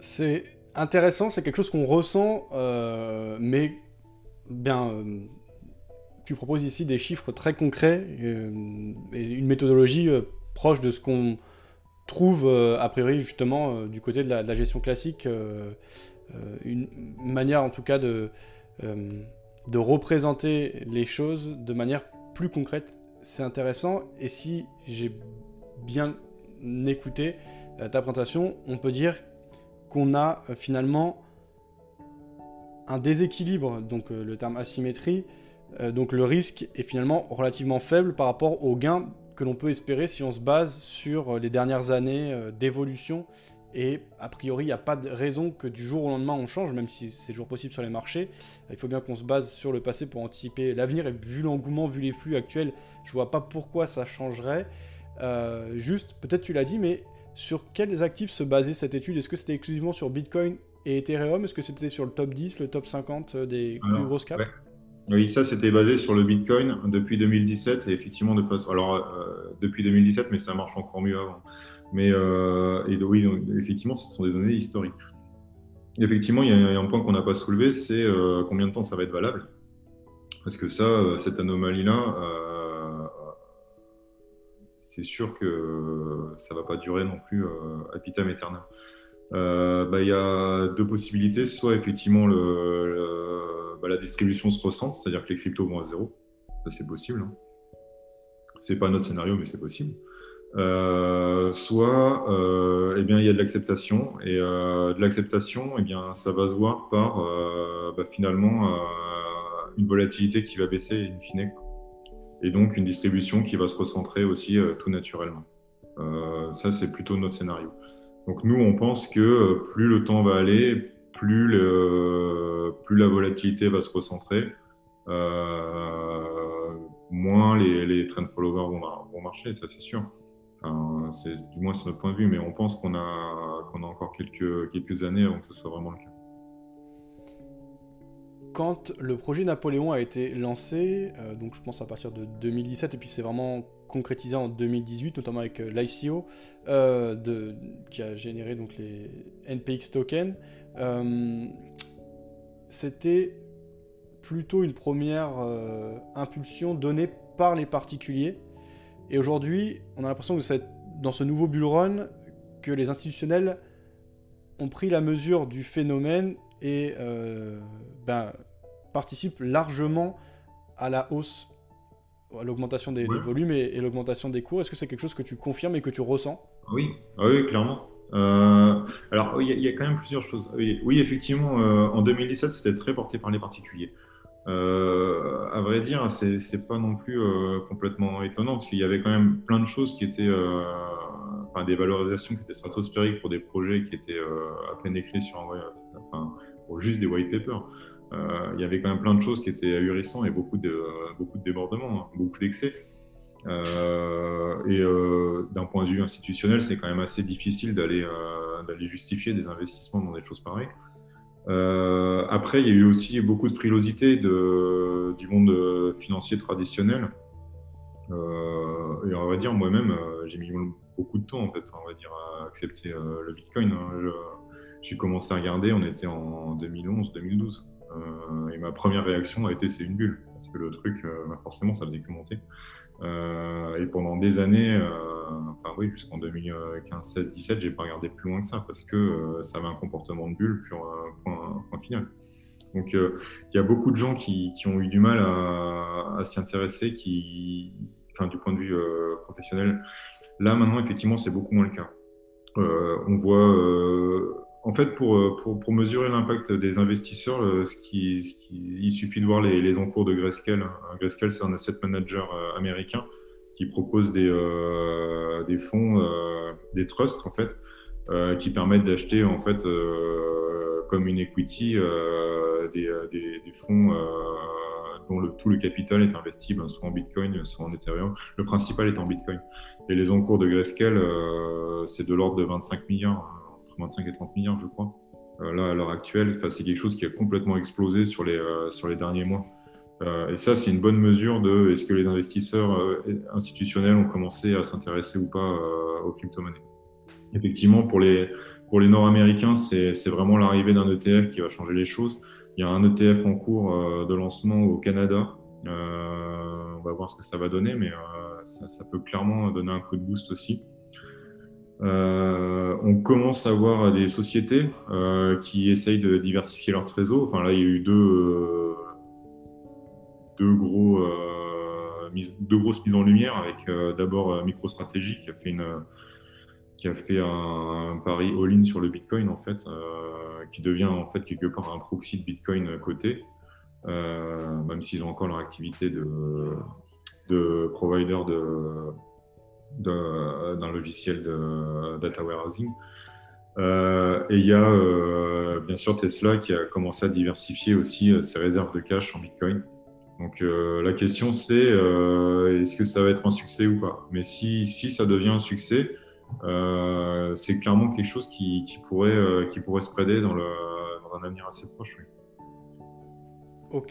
C'est intéressant, c'est quelque chose qu'on ressent, euh, mais bien, euh, tu proposes ici des chiffres très concrets et une méthodologie proche de ce qu'on trouve a priori justement du côté de la, de la gestion classique, une manière en tout cas de, de représenter les choses de manière plus concrète c'est intéressant. Et si j'ai bien écouté euh, ta présentation, on peut dire qu'on a euh, finalement un déséquilibre, donc euh, le terme asymétrie, donc le risque est finalement relativement faible par rapport aux gains que l'on peut espérer si on se base sur les dernières années d'évolution et a priori, il n'y a pas de raison que du jour au lendemain on change, même si c'est toujours possible sur les marchés. Il faut bien qu'on se base sur le passé pour anticiper l'avenir. Et vu l'engouement, vu les flux actuels, je vois pas pourquoi ça changerait. Euh, juste, peut-être tu l'as dit, mais sur quels actifs se basait cette étude? Est-ce que c'était exclusivement sur Bitcoin et Ethereum? Est-ce que c'était sur le top 10, le top 50 euh, des plus grosses caps? Oui, ça c'était basé sur le Bitcoin depuis 2017 et effectivement de façon. Alors euh, depuis 2017, mais ça marche encore mieux avant. Mais euh, et oui, effectivement, ce sont des données historiques. Effectivement, il y a un point qu'on n'a pas soulevé, c'est euh, combien de temps ça va être valable. Parce que ça, cette anomalie-là, c'est sûr que ça ne va pas durer non plus à vitam aeternam. Bah, il y a deux possibilités. Soit effectivement le, bah, la distribution se ressent, c'est-à-dire que les cryptos vont à zéro. Ça, c'est possible. Hein. C'est pas notre scénario, mais c'est possible. Euh, soit euh, eh bien, il y a de l'acceptation. Et euh, de l'acceptation, eh bien, ça va se voir par bah, finalement une volatilité qui va baisser in fine. Et donc une distribution qui va se recentrer aussi tout naturellement. ça, c'est plutôt notre scénario. Donc nous, on pense que plus le temps va aller, plus, la volatilité va se recentrer, moins les, trend followers vont, vont marcher, ça c'est sûr du moins, c'est notre point de vue, mais on pense qu'on a, encore quelques, années avant que ce soit vraiment le cas. Quand le projet Napoléon a été lancé, euh, donc je pense à partir de 2017, et puis c'est vraiment concrétisé en 2018, notamment avec euh, l'ICO, euh, qui a généré donc les NPX tokens, c'était plutôt une première impulsion donnée par les particuliers et aujourd'hui, on a l'impression que c'est dans ce nouveau bull run que les institutionnels ont pris la mesure du phénomène et euh, ben, participent largement à la hausse, à l'augmentation des, volumes et, l'augmentation des cours. Est-ce que c'est quelque chose que tu confirmes et que tu ressens? Oui, ah oui, clairement. Euh, alors, il y, a quand même plusieurs choses. Oui, effectivement, euh, en 2017, c'était très porté par les particuliers. Euh, à vrai dire, c'est pas non plus euh, complètement étonnant parce qu'il y avait quand même plein de choses qui étaient, enfin, des valorisations qui étaient stratosphériques pour des projets qui étaient à peine écrits sur enfin, juste des white papers. il y avait quand même plein de choses qui étaient ahurissants et beaucoup de, beaucoup de débordements, hein, beaucoup d'excès. Et d'un point de vue institutionnel, c'est quand même assez difficile d'aller d'aller justifier des investissements dans des choses pareilles. Euh, après, il y a eu aussi beaucoup de frilosité du monde financier traditionnel. Euh, on va dire, moi-même, j'ai mis beaucoup de temps, en fait, à accepter le Bitcoin. Hein. J'ai commencé à regarder, on était en 2011-2012. et ma première réaction a été c'est une bulle. Parce que le truc, forcément, ça faisait que monter. Et pendant des années, enfin oui, jusqu'en 2015, 16, 17, j'ai pas regardé plus loin que ça parce que ça avait un comportement de bulle, point, final. Donc, euh, il y a beaucoup de gens qui, ont eu du mal à, s'y intéresser, qui, enfin, du point de vue euh, professionnel. Là, maintenant, effectivement, c'est beaucoup moins le cas. Euh, on voit, en fait, pour, pour, mesurer l'impact des investisseurs, il suffit de voir les, encours de Grayscale. Grayscale, c'est un asset manager américain qui propose des, des fonds, des trusts, en fait, qui permettent d'acheter, en fait, comme une equity, euh, des, fonds euh, dont tout le capital est investi ben, soit en Bitcoin, soit en Ethereum. Le principal est en Bitcoin. Et les encours de Grayscale, euh, c'est de l'ordre de 25 milliards, entre 25 et 30 milliards, je crois. là, à l'heure actuelle, c'est quelque chose qui a complètement explosé sur les, sur les derniers mois. et ça, c'est une bonne mesure de est-ce que les investisseurs institutionnels ont commencé à s'intéresser ou pas aux crypto-monnaies? Effectivement, pour les, pour les Nord-Américains, c'est vraiment l'arrivée d'un ETF qui va changer les choses. Il y a un ETF en cours euh, de lancement au Canada. Euh, on va voir ce que ça va donner, mais euh, ça, peut clairement donner un coup de boost aussi. On commence à voir des sociétés qui essayent de diversifier leur trésor. Enfin, là, il y a eu deux, deux, gros, deux grosses mises en lumière avec d'abord MicroStrategy qui a fait une qui a fait un, pari all-in sur le Bitcoin en fait, euh, qui devient en fait quelque part un proxy de Bitcoin euh, même s'ils ont encore leur activité de, de provider de, d'un logiciel de data warehousing. Euh, et il y a bien sûr Tesla qui a commencé à diversifier aussi ses réserves de cash en Bitcoin. Donc la question c'est est-ce que ça va être un succès ou pas? Mais si, si ça devient un succès, euh, c'est clairement quelque chose qui, pourrait, euh, qui pourrait se spreader dans, le, dans un avenir assez proche.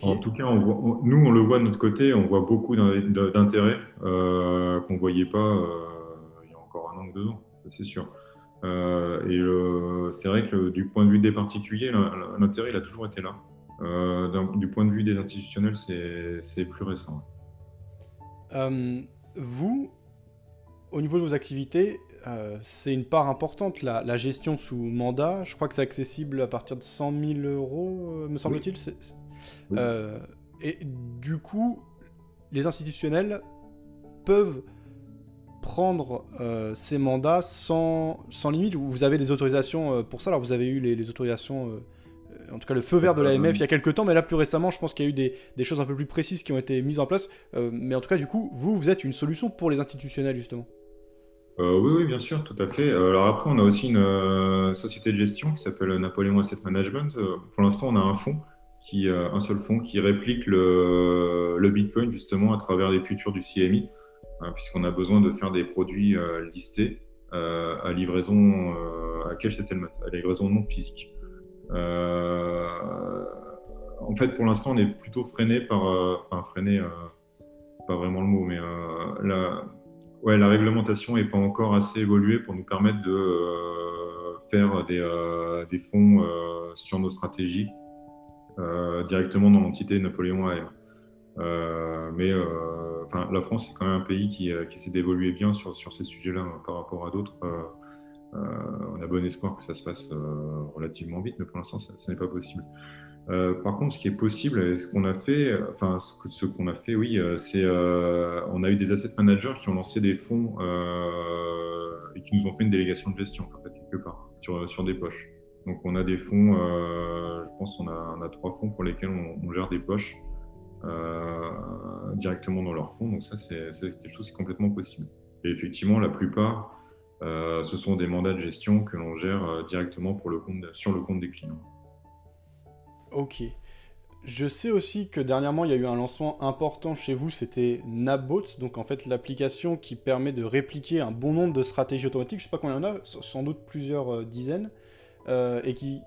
En tout cas, nous, on le voit de notre côté, on voit beaucoup d'intérêt euh, qu'on ne voyait pas il y a encore un an ou deux ans, c'est sûr. et c'est vrai que du point de vue des particuliers, l'intérêt, il a toujours été là. du point de vue des institutionnels, c'est plus récent. vous, au niveau de vos activités, euh, c'est une part importante, la, gestion sous mandat. Je crois que c'est accessible à partir de 100 000 euros, euh, me semble-t-il. Euh, et du coup, les institutionnels peuvent prendre ces mandats sans, sans, limite. Vous avez des autorisations pour ça. Alors, vous avez eu les, autorisations, en tout cas le feu vert de l'AMF il y a quelques temps, mais là, plus récemment, je pense qu'il y a eu des, des, choses un peu plus précises qui ont été mises en place. mais en tout cas, du coup, vous, vous êtes une solution pour les institutionnels, justement. Euh, oui, oui, bien sûr, tout à fait. Euh, alors après, on a aussi une euh, société de gestion qui s'appelle Napoléon Asset Management. pour l'instant, on a un fonds, qui, un seul fonds, qui réplique le, le, Bitcoin justement à travers les futurs du CMI, hein, puisqu'on a besoin de faire des produits listés à livraison à cash settlement, à livraison non physique. en fait, pour l'instant, on est plutôt freiné par, enfin freiné, pas vraiment le mot, mais la ouais, la réglementation n'est pas encore assez évoluée pour nous permettre de euh, faire des, euh, des fonds euh, sur nos stratégies directement dans l'entité Napoléon AM. mais enfin, la France est quand même un pays qui, qui essaie d'évoluer bien sur, ces sujets-là hein, par rapport à d'autres. on a bon espoir que ça se fasse relativement vite, mais pour l'instant, ce n'est pas possible. Euh, par contre, ce qui est possible, ce qu'on a fait, enfin, ce, qu'on a fait, oui, euh, c'est, euh, on a eu des asset managers qui ont lancé des fonds et qui nous ont fait une délégation de gestion, quelque part, sur des poches. Donc, on a des fonds, je pense, on a, on a trois fonds pour lesquels on, gère des poches directement dans leurs fonds. Donc, ça, c'est, quelque chose qui est complètement possible. Et effectivement, la plupart, ce sont des mandats de gestion que l'on gère directement pour le compte, sur le compte des clients. Ok. Je sais aussi que dernièrement, il y a eu un lancement important chez vous, c'était Nabot, donc en fait l'application qui permet de répliquer un bon nombre de stratégies automatiques, je sais pas combien il y en a, sans doute plusieurs euh, dizaines, euh, et qui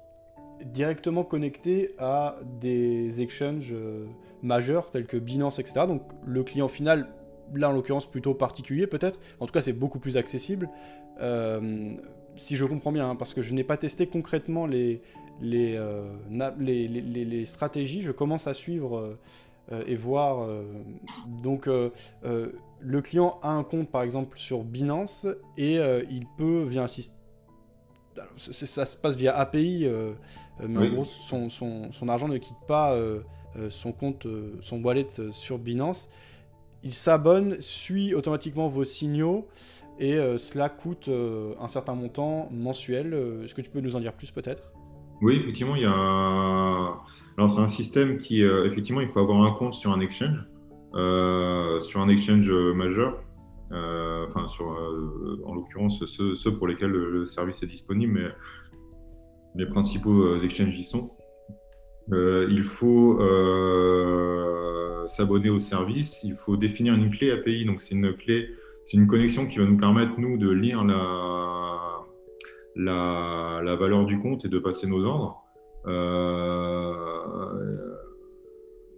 est directement connecté à des exchanges euh, majeurs tels que Binance, etc. Donc le client final là en l'occurrence plutôt particulier peut-être. En tout cas, c'est beaucoup plus accessible. si je comprends bien, hein, parce que je n'ai pas testé concrètement les, les, stratégies, je commence à suivre et voir. donc, le client a un compte par exemple sur Binance et il peut, via un système ça se passe via API, euh, euh, mais en gros, son, son, argent ne quitte pas euh, son compte, son wallet sur Binance. Il s'abonne, suit automatiquement vos signaux et cela coûte un certain montant mensuel. Est-ce que tu peux nous en dire plus peut-être? Oui, effectivement, il y a. Alors, c'est un système qui, effectivement, il faut avoir un compte sur un exchange, sur un exchange majeur. Euh, enfin sur, euh, en l'occurrence ceux, pour lesquels le, service est disponible, mais les principaux euh, exchanges y sont. il faut s'abonner au service, il faut définir une clé API, donc c'est une clé, c'est une connexion qui va nous permettre nous de lire la, la, la valeur du compte et de passer nos ordres.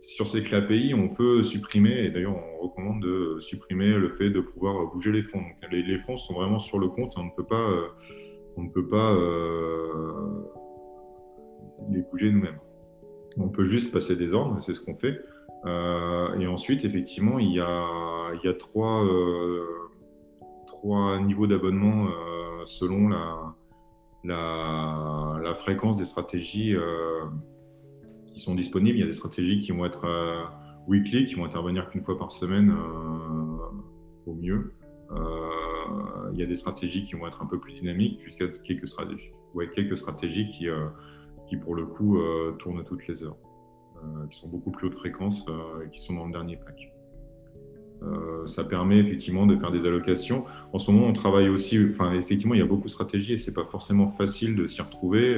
Sur ces clés API, on peut supprimer, et d'ailleurs on recommande de supprimer le fait de pouvoir bouger les fonds. les, fonds sont vraiment sur le compte, on ne peut pas, euh, on ne peut pas euh, les bouger nous-mêmes. On peut juste passer des ordres, c'est ce qu'on fait. Euh, et ensuite, effectivement, il y a, trois, niveaux d'abonnement selon la, fréquence des stratégies sont disponibles. Il y a des stratégies qui vont être euh, weekly, qui vont intervenir qu'une fois par semaine euh, au mieux. Euh, il y a des stratégies qui vont être un peu plus dynamiques, jusqu'à quelques stratégies, ouais, quelques stratégies qui, qui, pour le coup, tournent toutes les heures, qui sont beaucoup plus haute fréquence et qui sont dans le dernier pack. ça permet effectivement de faire des allocations. En ce moment, on travaille aussi, enfin, effectivement, il y a beaucoup de stratégies et c'est pas forcément facile de s'y retrouver.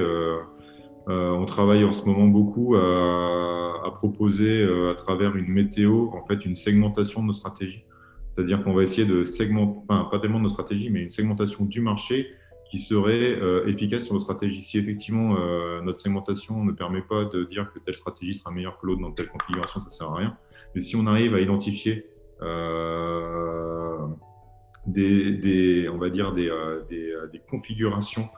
On travaille en ce moment beaucoup à, proposer euh, à travers une météo, en fait, une segmentation de nos stratégies. C'est-à-dire qu'on va essayer de segmenter, enfin, pas tellement de nos stratégies, mais une segmentation du marché qui serait euh, efficace sur nos stratégies. Si effectivement notre segmentation ne permet pas de dire que telle stratégie sera meilleure que l'autre dans telle configuration, ça ne sert à rien. Mais si on arrive à identifier des, on va dire des configurations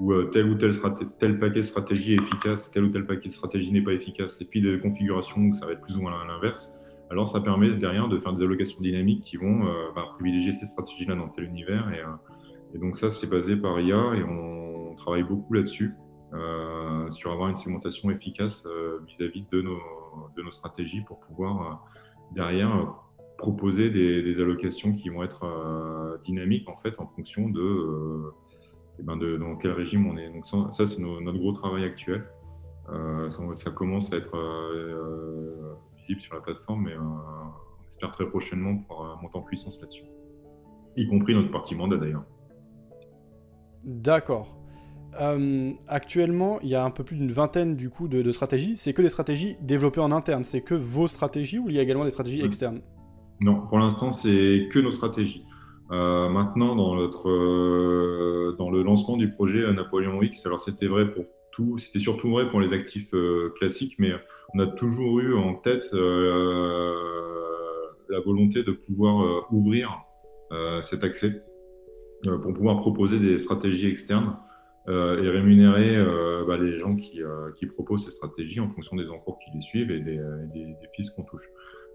où euh, tel ou tel, paquet de stratégie est efficace, tel ou tel paquet de stratégie n'est pas efficace, et puis des configurations où ça va être plus ou moins l'inverse, alors ça permet derrière de faire des allocations dynamiques qui vont euh, bah, privilégier ces stratégies-là dans tel univers. Et, euh, donc ça, c'est basé par IA et on, travaille beaucoup là-dessus, sur avoir une segmentation efficace vis-à-vis de, nos, de nos stratégies pour pouvoir derrière proposer des, des, allocations qui vont être dynamiques en fait en fonction de et ben de, dans quel régime on est. Donc ça, c'est notre gros travail actuel. Euh, ça, commence à être euh, visible sur la plateforme, mais euh, on espère très prochainement pouvoir monter en puissance là-dessus. Y compris notre partie mandat d'ailleurs. D'accord. actuellement, il y a un peu plus d'une vingtaine du coup de, stratégies. C'est que des stratégies développées en interne. C'est que vos stratégies ou il y a également des stratégies externes? Non, pour l'instant, c'est que nos stratégies. Euh, maintenant, euh, dans le lancement du projet Napoléon X, alors c'était vrai pour tout, c'était surtout vrai pour les actifs euh, classiques, mais on a toujours eu en tête la volonté de pouvoir ouvrir cet accès pour pouvoir proposer des stratégies externes et rémunérer bah, les gens qui, proposent ces stratégies en fonction des encours qui les suivent et des, des, qu'on touche.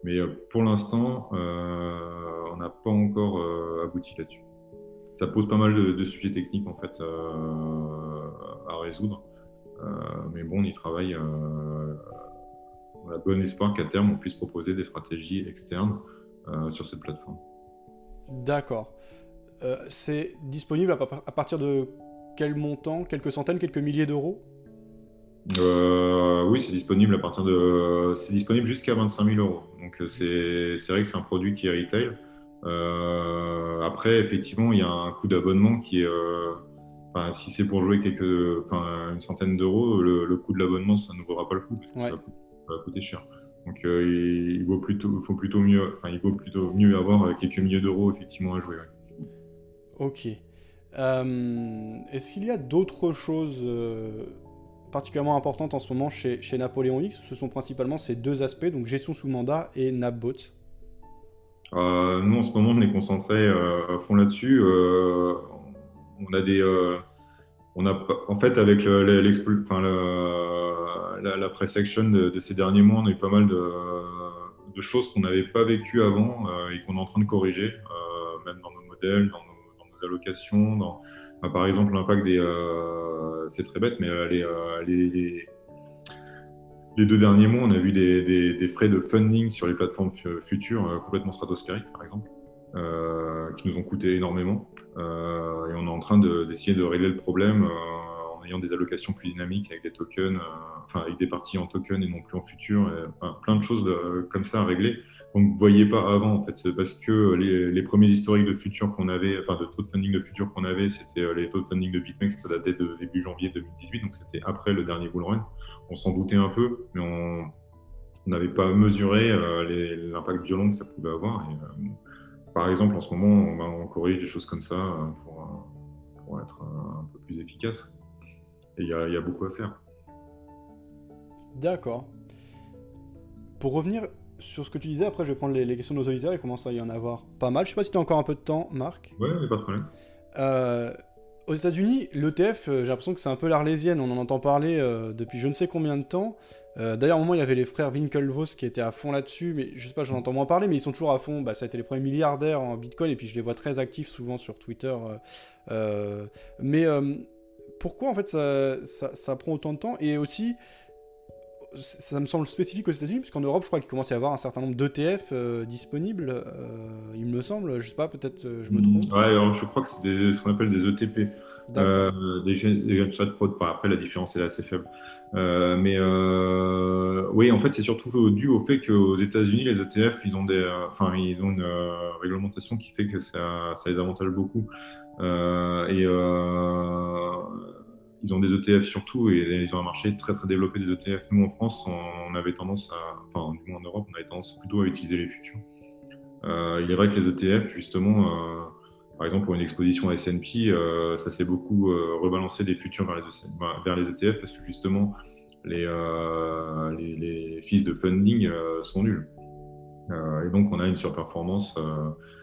Mais euh, pour l'instant, euh, on n'a pas encore euh, abouti là-dessus. Ça pose pas mal de, sujets techniques en fait à résoudre. mais bon, on y travaille. on a bon espoir qu'à terme, on puisse proposer des stratégies externes sur cette plateforme. D'accord. c'est disponible à, partir de quel montant? Quelques centaines, quelques milliers d'euros? Euh, oui, c'est disponible à partir de, c'est disponible jusqu'à 25 000 euros. Donc euh, c'est, vrai que c'est un produit qui est retail. Euh, après, effectivement, il y a un coût d'abonnement qui est, enfin, si c'est pour jouer quelques, enfin, une centaine d'euros, le, coût de l'abonnement, ça ne vaudra pas le coup parce que ça, va coûter, cher. Donc il, vaut plutôt, faut plutôt mieux, enfin, il vaut plutôt mieux avoir quelques milliers d'euros effectivement à jouer. Ok. est-ce qu'il y a d'autres choses particulièrement importante en ce moment chez, chez Napoléon X, ce sont principalement ces deux aspects, donc gestion sous mandat et NapBot. Nous, en ce moment, on est concentré à fond là-dessus. on a des. on a, en fait, avec le, la, la press action de, ces derniers mois, on a eu pas mal de, de choses qu'on n'avait pas vécues avant et qu'on est en train de corriger, même dans nos modèles, dans nos, dans nos allocations, dans, par exemple, l'impact des. Euh, c'est très bête, mais euh, euh, les, deux derniers mois, on a vu des, frais de funding sur les plateformes futures complètement stratosphériques, par exemple, qui nous ont coûté énormément. et on est en train d'essayer de, régler le problème en ayant des allocations plus dynamiques avec des tokens, enfin avec des parties en tokens et non plus en futurs, plein de choses comme ça à régler qu'on ne voyait pas avant. En fait, parce que les, premiers historiques de futur qu'on avait, enfin de taux de funding de futur qu'on avait, c'était euh, les taux de funding de BitMEX, ça datait de début janvier 2018, donc c'était après le dernier bull run. On s'en doutait un peu, mais on n'avait pas mesuré euh, l'impact violent que ça pouvait avoir. Euh, par exemple, en ce moment, on, corrige des choses comme ça pour, être un peu plus efficace. Et il y a beaucoup à faire. D'accord. Pour revenir sur ce que tu disais, après je vais prendre les, questions de nos auditeurs, il commence à y en avoir pas mal. Je sais pas si tu as encore un peu de temps, Marc. Ouais, mais pas de problème. Euh, aux États-Unis, l'ETF, euh, j'ai l'impression que c'est un peu l'arlésienne, on en entend parler euh, depuis je ne sais combien de temps. D'ailleurs, au moment, il y avait les frères Winklevoss qui étaient à fond là-dessus, mais je sais pas, j'en entends moins parler, mais ils sont toujours à fond. Bah, ça a été les premiers milliardaires en Bitcoin, et puis je les vois très actifs souvent sur Twitter. mais pourquoi en fait ça, ça, prend autant de temps? Et aussi, ça me semble spécifique aux États-Unis, puisqu'en Europe, je crois qu'il commence à y avoir un certain nombre d'ETF euh, disponibles, euh, il me semble. Je sais pas, peut-être euh, je me trompe. Ouais, alors je crois que c'est ce qu'on appelle des ETP. des, jeunes chatbots. Après, la différence est assez faible. mais oui, en fait, c'est surtout dû au fait qu'aux États-Unis, les ETF, ils ont, des, ils ont une réglementation qui fait que ça, ça les avantage beaucoup. et ils ont des ETF surtout et ils ont un marché très très développé des ETF. Nous en France, on, avait tendance à, enfin du moins en Europe, on avait tendance plutôt à utiliser les futurs. Euh, il est vrai que les ETF, justement, euh, par exemple pour une exposition à S&P, euh, ça s'est beaucoup rebalancé des futurs vers les, e vers les ETF parce que justement les, les, les fils de funding sont nuls. et donc on a une surperformance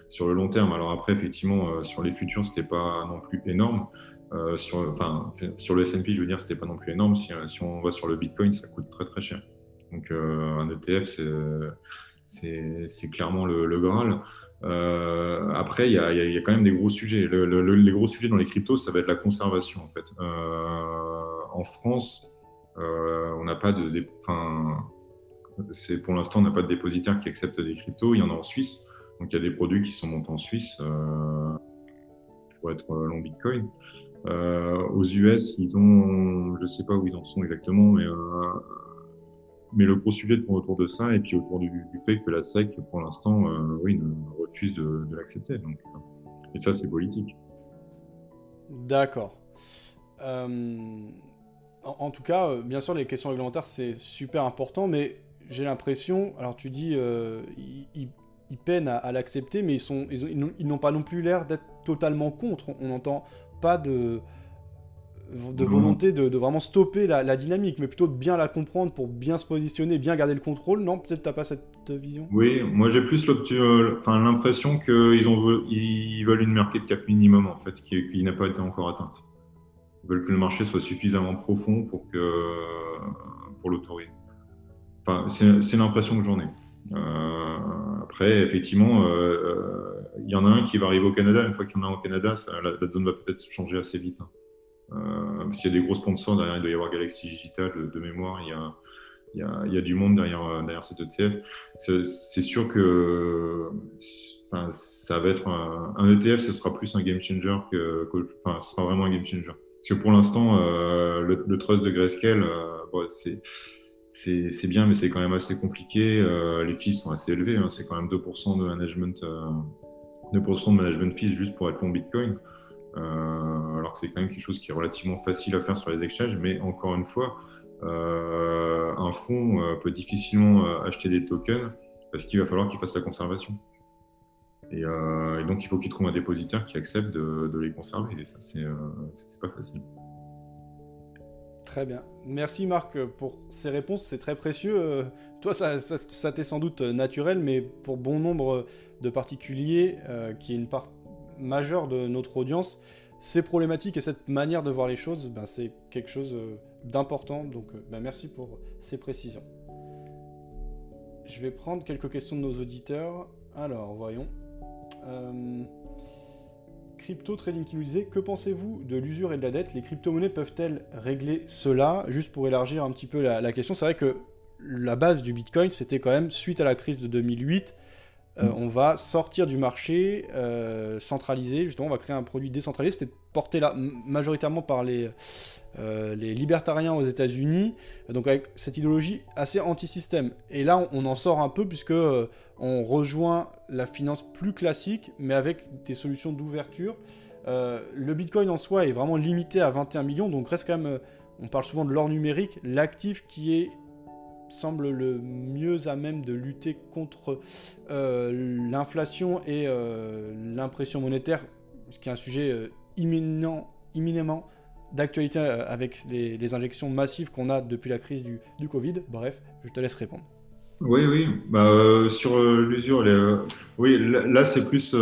sur le long terme. Alors après, effectivement, sur les futurs, c'était pas non plus énorme. Euh, sur, enfin, sur le S&P, je veux dire, c'était pas non plus énorme. Si, si, on va sur le Bitcoin, ça coûte très très cher. Donc euh, un ETF, c'est clairement le, le Graal. Euh, après, il y, y, a quand même des gros sujets. les gros sujets dans les cryptos, ça va être la conservation en fait. en France, on n'a pas de, enfin, c'est pour l'instant, on n'a pas de dépositaire qui accepte des cryptos. Il y en a en Suisse, donc il y a des produits qui sont montés en Suisse pour être long Bitcoin. Euh, aux US, ils ont, je ne sais pas où ils en sont exactement, mais, euh, mais le gros sujet tourne autour de ça et puis autour du, fait que la SEC, pour l'instant, euh, oui, refuse de, l'accepter. Et ça, c'est politique. D'accord. En, tout cas, bien sûr, les questions réglementaires, c'est super important, mais j'ai l'impression, alors tu dis, ils, peinent à, l'accepter, mais ils, sont, ils n'ont pas non plus l'air d'être totalement contre. On entend pas de, de volonté de, vraiment stopper la, dynamique, mais plutôt de bien la comprendre pour bien se positionner, bien garder le contrôle. Non, peut-être t'as pas cette vision? Oui, moi j'ai plus l'impression qu'ils ont, ils veulent une market cap minimum en fait, qui, n'a pas été encore atteinte. Ils veulent que le marché soit suffisamment profond pour, que, pour l'autoriser. Enfin, c'est l'impression que j'en ai. Euh, après, effectivement, euh, euh, il y en a un qui va arriver au Canada. Une fois qu'il y en a un au Canada, la, la, donne va peut-être changer assez vite. Hein. Euh, parce y a des gros sponsors derrière, il doit y avoir Galaxy Digital de, mémoire, il y, a, il, y a, il y a, du monde derrière, euh, derrière cet ETF. C'est sûr que ça va être un, ETF, ce sera plus un game changer que, ce sera vraiment un game changer. Parce que pour l'instant, euh, le, trust de Grayscale, euh, c'est c'est bien, mais c'est quand même assez compliqué. Les fees sont assez élevés. Hein. C'est quand même 2% de management 39% de management fees juste pour être long Bitcoin, euh, alors que c'est quand même quelque chose qui est relativement facile à faire sur les exchanges, mais encore une fois, euh, un fonds euh, peut difficilement acheter des tokens parce qu'il va falloir qu'il fasse la conservation. Et, donc, il faut qu'il trouve un dépositaire qui accepte de, de les conserver. Et ça, c'est pas facile. Très bien. Merci Marc pour ces réponses, c'est très précieux. toi, ça, ça, t'est sans doute naturel, mais pour bon nombre de particuliers, qui est une part majeure de notre audience, ces problématiques et cette manière de voir les choses, ben, c'est quelque chose d'important. Donc ben, merci pour ces précisions. Je vais prendre quelques questions de nos auditeurs. Alors, voyons. Euh, Crypto Trading qui nous disait Que pensez-vous de l'usure et de la dette? Les crypto-monnaies peuvent-elles régler cela? Juste pour élargir un petit peu la, question, c'est vrai que la base du Bitcoin, c'était quand même, suite à la crise de 2008, euh, on va sortir du marché euh, centralisé, justement, on va créer un produit décentralisé. C'était porté là majoritairement par les, euh, les libertariens aux États-Unis, donc avec cette idéologie assez anti-système. Et là, on, en sort un peu puisque on rejoint la finance plus classique, mais avec des solutions d'ouverture. le Bitcoin en soi est vraiment limité à 21 millions, donc reste quand même, on parle souvent de l'or numérique, l'actif qui est semble le mieux à même de lutter contre euh, l'inflation et euh, l'impression monétaire, ce qui est un sujet euh, imminent, imminemment d'actualité avec les, injections massives qu'on a depuis la crise du, Covid. Bref, je te laisse répondre. Oui, oui. Bah, sur l'usure, oui, là, c'est plus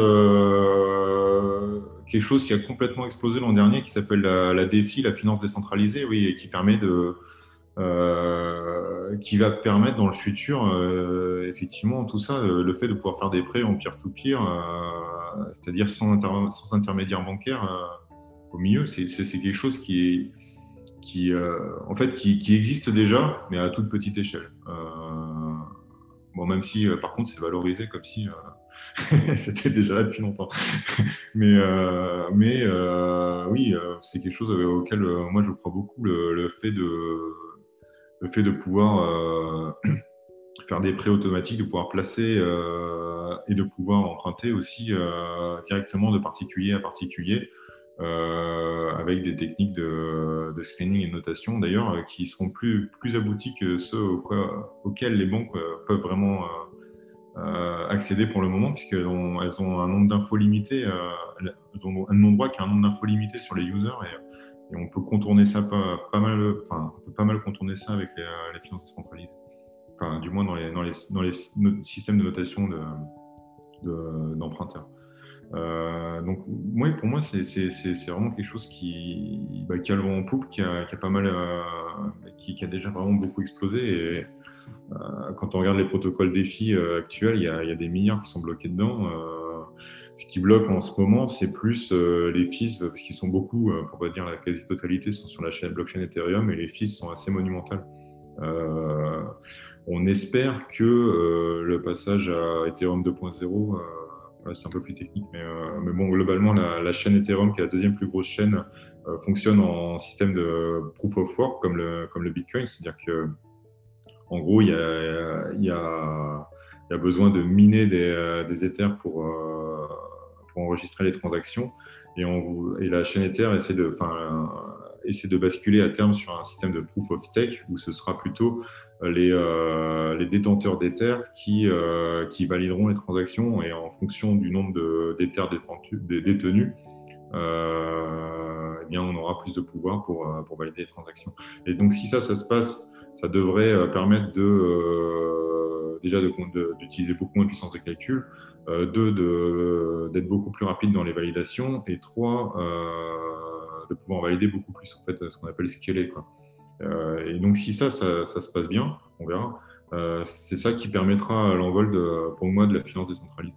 quelque chose qui a complètement explosé l'an dernier, qui s'appelle la, la, DeFi, la finance décentralisée, oui, et qui permet de euh, qui va permettre dans le futur, euh, effectivement, tout ça, le, fait de pouvoir faire des prêts en peer-to-peer, euh, c'est-à-dire sans, sans, intermédiaire bancaire au milieu, c'est quelque chose qui, existe déjà, mais à toute petite échelle. Même si, par contre, c'est valorisé comme si c'était déjà là depuis longtemps. mais mais oui, c'est quelque chose auquel moi je crois beaucoup, le fait de le fait de pouvoir euh, faire des prêts automatiques, de pouvoir placer euh, et de pouvoir emprunter aussi euh, directement de particulier à particulier. Avec des techniques de, screening et notation d'ailleurs qui seront plus, plus abouties que ceux auxquels les banques peuvent vraiment accéder pour le moment, puisqu'elles ont, elles ont un nombre d'infos limité, elles ont un nombre qui a un nombre d'infos limité sur les users. Et, on peut contourner ça pas, mal, enfin, pas mal contourner ça avec les, finances décentralisées. Du moins dans les, dans les, systèmes de notation d'emprunteurs. De, euh, donc, moi, pour moi, c'est vraiment quelque chose qui, bah, qui a le vent en poupe, qui a, pas mal, euh, qui, a déjà vraiment beaucoup explosé. Et euh, quand on regarde les protocoles défis actuels, il y, a, des milliards qui sont bloqués dedans. Ce qui bloque en ce moment, c'est plus les fils, parce qu'ils sont beaucoup, pour pas dire la quasi-totalité, sont sur la chaîne blockchain Ethereum et les fils sont assez monumentales. On espère que le passage à Ethereum 2.0, c'est un peu plus technique, mais, mais bon, globalement, la, chaîne Ethereum, qui est la deuxième plus grosse chaîne, fonctionne en système de proof of work comme le, Bitcoin, c'est-à-dire que en gros, il y a, besoin de miner des, euh, des Ethers pour, euh, enregistrer les transactions. Et, la chaîne Ether essaie de, essaie de basculer à terme sur un système de proof of stake où ce sera plutôt les, euh, les détenteurs d'Ether qui, qui valideront les transactions et en fonction du nombre d'Ethers détenus, eh bien, on aura plus de pouvoir pour, valider les transactions. Et donc, si ça, ça se passe, ça devrait permettre de déjà d'utiliser beaucoup moins de puissance de calcul, euh, deux, d'être beaucoup plus rapide dans les validations, et trois, euh, de pouvoir valider beaucoup plus, en fait, ce qu'on appelle scaler. Quoi. Euh, et donc, si ça, ça, se passe bien, on verra, c'est ça qui permettra l'envol, pour moi, de la finance décentralisée.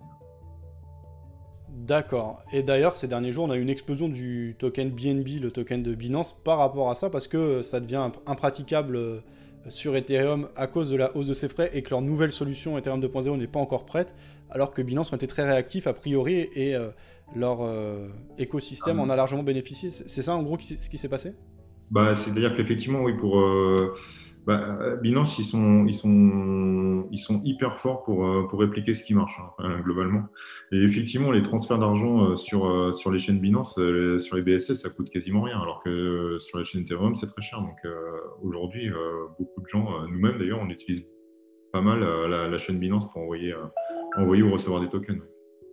D'accord. Et d'ailleurs, ces derniers jours, on a eu une explosion du token BNB, le token de Binance, par rapport à ça, parce que ça devient impraticable sur Ethereum à cause de la hausse de ses frais et que leur nouvelle solution Ethereum 2.0 n'est pas encore prête, alors que Binance ont été très réactifs a priori et euh, leur euh, écosystème ah. en a largement bénéficié. C'est ça en gros ce qui s'est passé? Bah, C'est-à-dire qu'effectivement, oui, pour, euh, bah, Binance, ils sont, ils, sont, ils sont hyper forts pour, euh, pour répliquer ce qui marche, hein, globalement. Et effectivement, les transferts d'argent euh, sur, euh, sur les chaînes Binance, sur les BSS, ça coûte quasiment rien, alors que sur les chaînes Ethereum, c'est très cher. Donc aujourd'hui, beaucoup de gens, nous-mêmes d'ailleurs, on utilise pas mal la, chaîne Binance pour envoyer, envoyer ou recevoir des tokens,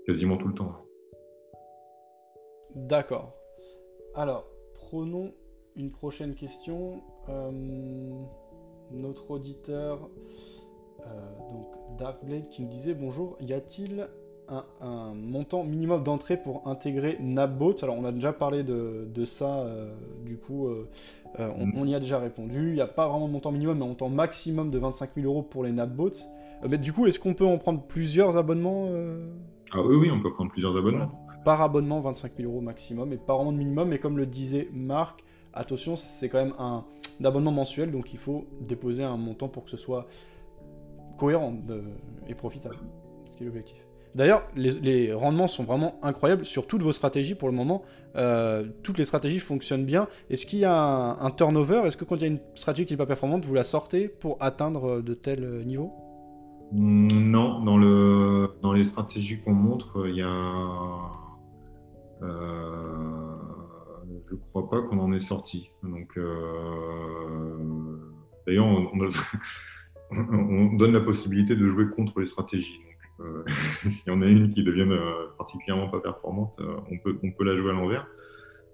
quasiment tout le temps. D'accord. Alors, prenons une prochaine question. notre auditeur, donc Darkblade, qui nous disait bonjour, y a-t-il un, montant minimum d'entrée pour intégrer Napbot Alors, on a déjà parlé de, ça, euh, du coup, euh, euh, on, y a déjà répondu. Il n'y a pas vraiment de montant minimum, mais un montant maximum de 25 000 euros pour les Napbots. mais du coup, est-ce qu'on peut en prendre plusieurs abonnements Ah oui, oui, on peut prendre plusieurs abonnements. Par abonnement, 25 000 euros maximum, et vraiment de minimum. Mais comme le disait Marc, attention, c'est quand même un, abonnement mensuel, donc il faut déposer un montant pour que ce soit cohérent et profitable, ce qui est l'objectif. D'ailleurs, les, rendements sont vraiment incroyables sur toutes vos stratégies pour le moment. Euh, toutes les stratégies fonctionnent bien. Est-ce qu'il y a un, turnover? Est-ce que quand il y a une stratégie qui n'est pas performante, vous la sortez pour atteindre de tels euh, niveaux? Non, dans, le, dans les stratégies qu'on montre, il y a. Euh, je ne crois pas qu'on en est sorti. Donc, d'ailleurs, on, donne la possibilité de jouer contre les stratégies. Euh, s'il y en a une qui devienne euh, particulièrement pas performante, euh, on, peut, on la jouer à l'envers.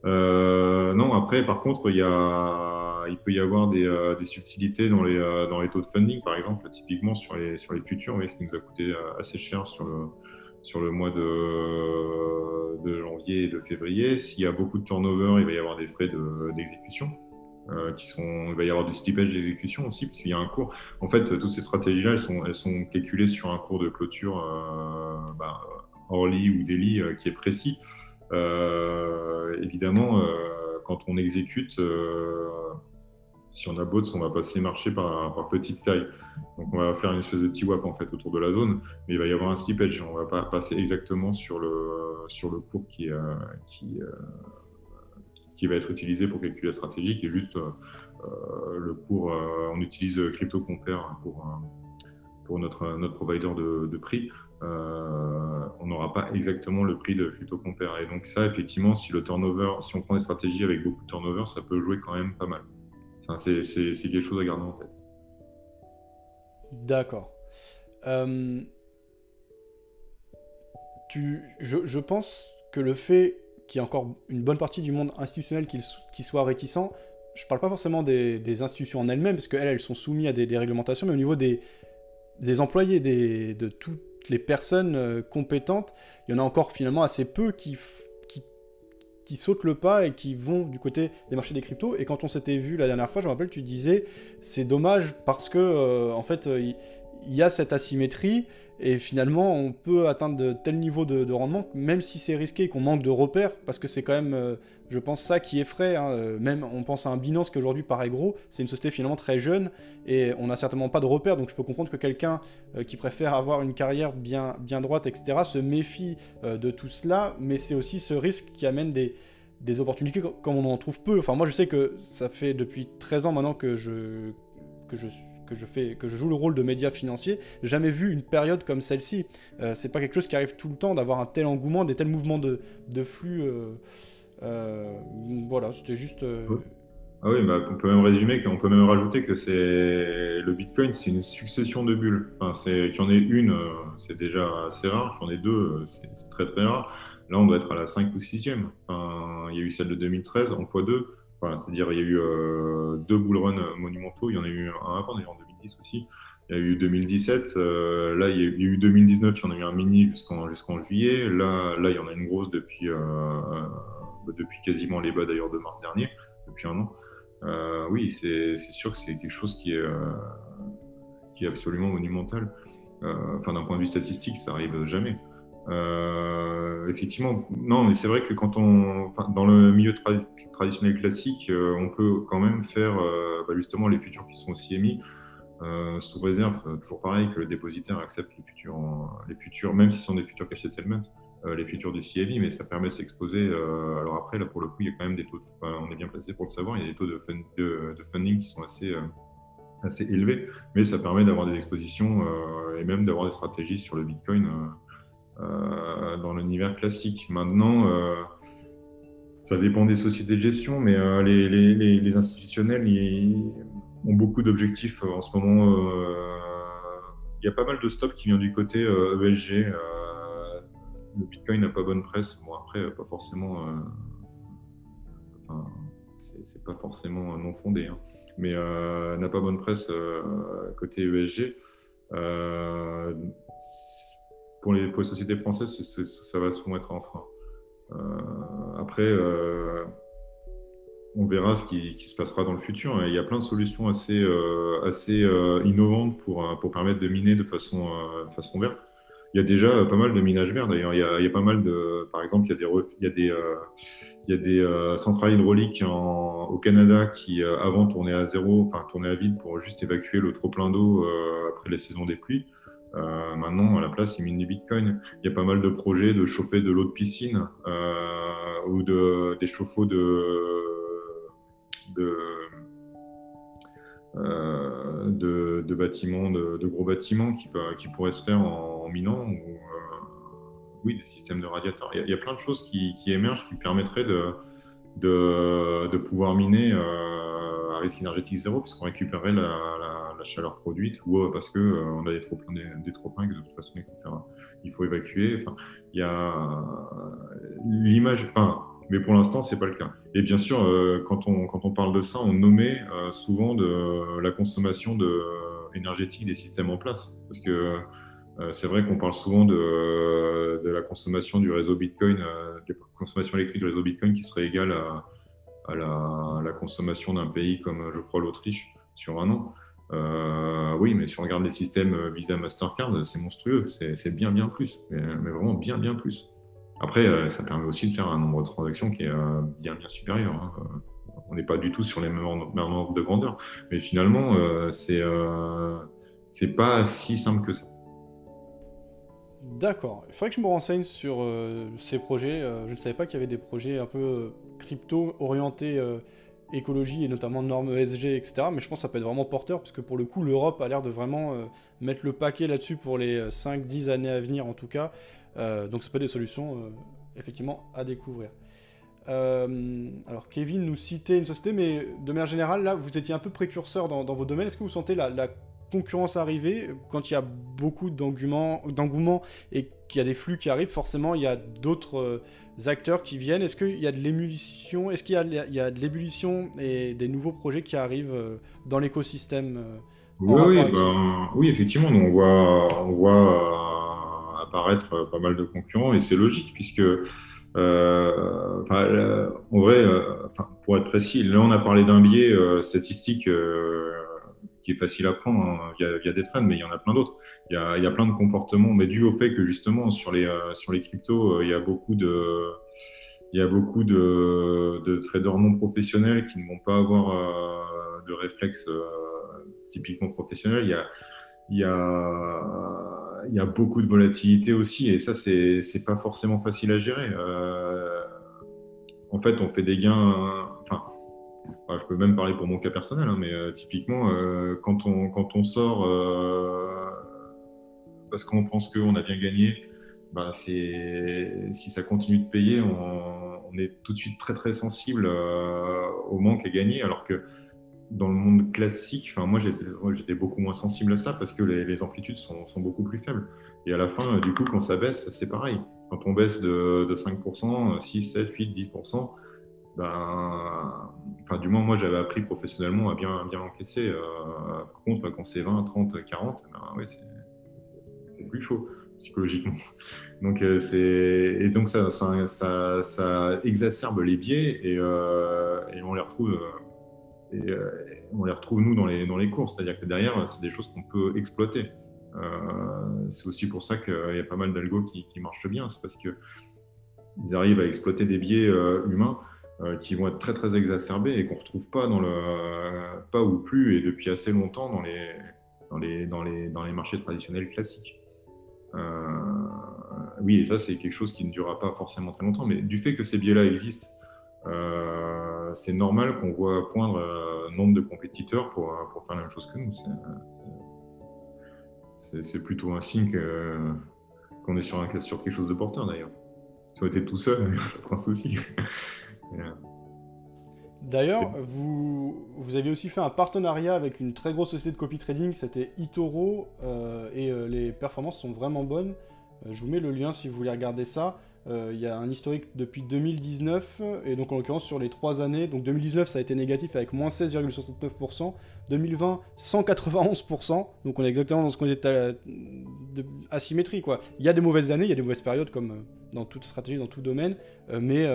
non, après, par contre, il, peut y avoir des, subtilités dans les, taux de funding, par exemple, typiquement sur les, sur les futurs, oui, qui nous a coûté assez cher sur le, sur le mois de, de janvier et de février. S'il y a beaucoup de turnover, il va y avoir des frais d'exécution. Euh, qui sont, il va y avoir du slippage d'exécution aussi, parce y a un cours. En fait, toutes ces stratégies-là, elles sont, elles sont calculées sur un cours de clôture euh, bah, lit ou daily euh, qui est précis. Euh, évidemment, quand on exécute, si on a bots, on va passer marché par, par, petite taille. Donc on va faire une espèce de T-WAP en fait autour de la zone, mais il va y avoir un slippage. On va pas passer exactement sur le, sur le cours qui, qui qui va être utilisé pour calculer la stratégie, qui est juste euh, euh, le cours. Euh, on utilise CryptoCompare pour, pour notre, notre provider de, prix. on n'aura pas exactement le prix de CryptoCompare. Et donc ça, effectivement, si le turnover, si on prend des stratégies avec beaucoup de turnover, ça peut jouer quand même pas mal. Enfin, c'est quelque chose à garder en tête. D'accord. tu, je, pense que le fait qu'il y a encore une bonne partie du monde institutionnel qui, soit réticent. Je ne parle pas forcément des, institutions en elles-mêmes, parce qu'elles, elles sont soumises à des, réglementations, mais au niveau des, employés, de toutes les personnes euh, compétentes, il y en a encore finalement assez peu qui, qui, sautent le pas et qui vont du côté des marchés des cryptos. Et quand on s'était vu la dernière fois, je me rappelle, tu disais, c'est dommage parce que, euh, en fait, euh, il y a cette asymétrie et finalement, on peut atteindre de tels niveaux de, rendement, même si c'est risqué qu'on manque de repères, parce que c'est quand même, euh, je pense, ça qui effraie. Hein. Euh, même, on pense à un Binance qui aujourd'hui paraît gros, c'est une société finalement très jeune, et on n'a certainement pas de repères, donc je peux comprendre que quelqu'un euh, qui préfère avoir une carrière bien, bien droite, etc., se méfie de tout cela, mais c'est aussi ce risque qui amène des, opportunités comme on en trouve peu. Enfin, moi, je sais que ça fait depuis 13 ans maintenant que je, que je que je, fais, que je joue le rôle de média financier, jamais vu une période comme celle-ci. Euh, c'est pas quelque chose qui arrive tout le temps d'avoir un tel engouement, des tels mouvements de, flux. Euh, euh, voilà, c'était juste. Ah oui, bah, on peut même résumer, on peut même rajouter que c'est le Bitcoin, c'est une succession de bulles. Enfin, c'est qu'il y en ait une, c'est déjà assez rare. Qu'il y en ait deux, c'est très très rare. Là, on doit être à la 5 ou 6e. Enfin, il y a eu celle de 2013 en x2. C'est-à-dire, il y a eu euh, deux bull runs monumentaux. Il y en a eu un avant, d'ailleurs, en 2010 aussi. Il y a eu 2017. Euh, là, il y, a, eu 2019. Il y en a eu un mini jusqu'en jusqu'en juillet. Là, là, il y en a une grosse depuis, euh, depuis quasiment les bas, d'ailleurs, de mars dernier, depuis un an. oui, c'est sûr que c'est quelque chose qui est, est absolument monumental. Enfin, d'un point de vue statistique, ça arrive jamais. Euh, effectivement, non, mais c'est vrai que quand on, dans le milieu traditionnel classique, euh, on peut quand même faire euh, bah, justement les futurs qui sont aussi émis sous réserve, toujours pareil, que le dépositaire accepte les futurs, même si ce sont des futurs cash settlement, les futurs du CAV, mais ça permet de s'exposer. alors après, là pour le coup, il y a quand même des taux, on est bien placé pour le savoir, il y a des taux de, de, de funding qui sont assez assez élevés, mais ça permet d'avoir des expositions et même d'avoir des stratégies sur le Bitcoin euh, dans l'univers classique. Maintenant, euh, ça dépend des sociétés de gestion, mais euh, les, institutionnels ont beaucoup d'objectifs en ce moment. Il y a pas mal de stop qui vient du côté ESG. E le Bitcoin n'a pas bonne presse. Bon, après, pas forcément. Enfin, pas forcément non fondé, hein. mais n'a pas bonne presse côté ESG. pour, les, sociétés françaises, ça va souvent être un frein. après, on verra ce qui, se passera dans le futur. Il y a plein de solutions assez, euh, euh, innovantes pour, euh, permettre de miner de façon verte. Il y a déjà pas mal de minage vert d'ailleurs. Il, y a pas mal de, par exemple, il y a des, il y a des, il y a des centrales hydrauliques au Canada qui avant tournaient à zéro, enfin tournaient à vide pour juste évacuer le trop plein d'eau après les saisons des pluies. maintenant, à la place, ils minent du Bitcoin. Il y a pas mal de projets de chauffer de l'eau de piscine ou de, des chauffe-eau de euh, de, de, bâtiments, de, gros bâtiments qui pourraient se faire en, minant, ou euh, oui, des systèmes de radiateurs. Il y, a, plein de choses qui, émergent qui permettraient de, de, pouvoir miner euh, à risque énergétique zéro, puisqu'on récupérerait la, la, chaleur produite, ou parce qu'on on a des trop pleins, des, pleins que de toute façon il faut, évacuer. Il y a l'image. Enfin, mais pour l'instant, c'est pas le cas. Et bien sûr, euh, quand, on, quand on parle de ça, on nommait euh, souvent de la consommation de, euh, énergétique des systèmes en place. Parce que c'est vrai qu'on parle souvent de, la consommation du réseau Bitcoin, de la consommation électrique du réseau Bitcoin qui serait égale à, la, consommation d'un pays comme, je crois, l'Autriche sur un an. oui, mais si on regarde les systèmes Visa Mastercard, c'est monstrueux, c'est bien, bien plus, mais, vraiment bien, bien plus. Après, euh, ça permet aussi de faire un nombre de transactions qui est euh, bien, bien supérieur. Hein. Euh, on n'est pas du tout sur les mêmes ordres de grandeur. Mais finalement, c'est c'est pas si simple que ça. D'accord. Il faudrait que je me renseigne sur ces projets. je ne savais pas qu'il y avait des projets un peu crypto orientés écologie et notamment normes ESG, etc. Mais je pense que ça peut être vraiment porteur parce que pour le coup, l'Europe a l'air de vraiment mettre le paquet là-dessus pour les 5-10 années à venir en tout cas. Euh, donc, c'est pas des solutions euh, effectivement à découvrir. Euh, alors, Kevin nous citait une société, mais de manière générale, là, vous étiez un peu précurseur dans, vos domaines. Est-ce que vous sentez la, concurrence arriver quand il y a beaucoup d'engouement et qu'il y a des flux qui arrivent Forcément, il y a d'autres acteurs qui viennent. Est-ce qu'il y a de l'émulsion Est-ce qu'il y, a de l'ébullition et des nouveaux projets qui arrivent dans l'écosystème oui, ben, oui, effectivement. on voit, on voit apparaître euh, pas mal de concurrents et c'est logique puisque euh, en vrai, euh, pour être précis, là on a parlé d'un biais statistique qui est facile à prendre. Hein. Il, y a, des trends, mais il y en a plein d'autres. Il, y a, plein de comportements, mais dû au fait que justement sur les, sur les cryptos, il y a beaucoup de, il y a beaucoup de, de traders non professionnels qui ne vont pas avoir de réflexes typiquement professionnels. Il y a, il y a, il y a beaucoup de volatilité aussi, et ça, c'est n'est pas forcément facile à gérer. Euh, en fait, on fait des gains. Je peux même parler pour mon cas personnel, hein, mais euh, typiquement, euh, quand, on, quand on sort parce qu'on pense qu'on a bien gagné, bah, si ça continue de payer, on, est tout de suite très très sensible au manque à gagner, alors que dans le monde classique, moi j'étais beaucoup moins sensible à ça parce que les, amplitudes sont, beaucoup plus faibles. Et à la fin, du coup, quand ça baisse, c'est pareil. Quand on baisse de, 5%, 6, 7, 8, 10%, ben, enfin, du moins, moi j'avais appris professionnellement à bien, bien encaisser. Euh, par contre, quand c'est 20, 30, 40, ben, c'est plus chaud psychologiquement. Donc, euh, et donc ça, ça, ça, exacerbe les biais et, euh, et on les retrouve et on les retrouve, nous, dans les, dans les cours. C'est-à-dire que derrière, c'est des choses qu'on peut exploiter. C'est aussi pour ça qu'il y a pas mal d'algos qui, qui, marchent bien. C'est parce qu'ils arrivent à exploiter des biais humains qui vont être très très exacerbés et qu'on ne retrouve pas dans le pas ou plus et depuis assez longtemps dans les dans les dans les dans les marchés traditionnels classiques. oui, et ça c'est quelque chose qui ne durera pas forcément très longtemps, mais du fait que ces biais-là existent, euh, c'est normal qu'on voit poindre euh, nombre de compétiteurs pour, euh, pour, faire la même chose que nous. C'est plutôt un signe qu'on est sur, un, sur quelque chose de porteur d'ailleurs. Si on était tout seul, c'est un souci. D'ailleurs, vous, vous avez aussi fait un partenariat avec une très grosse société de copy trading, c'était Itoro, et les performances sont vraiment bonnes. je vous mets le lien si vous voulez regarder ça. Euh, il y a un historique depuis 2019, et donc en l'occurrence sur les trois années. Donc 2019, ça a été négatif avec moins 16,69%. 2020, 191%. Donc on est exactement dans ce qu'on était asymétrie. Quoi. Il y a des mauvaises années, il y a des mauvaises périodes, comme euh, dans toute stratégie, dans tout domaine. Euh, mais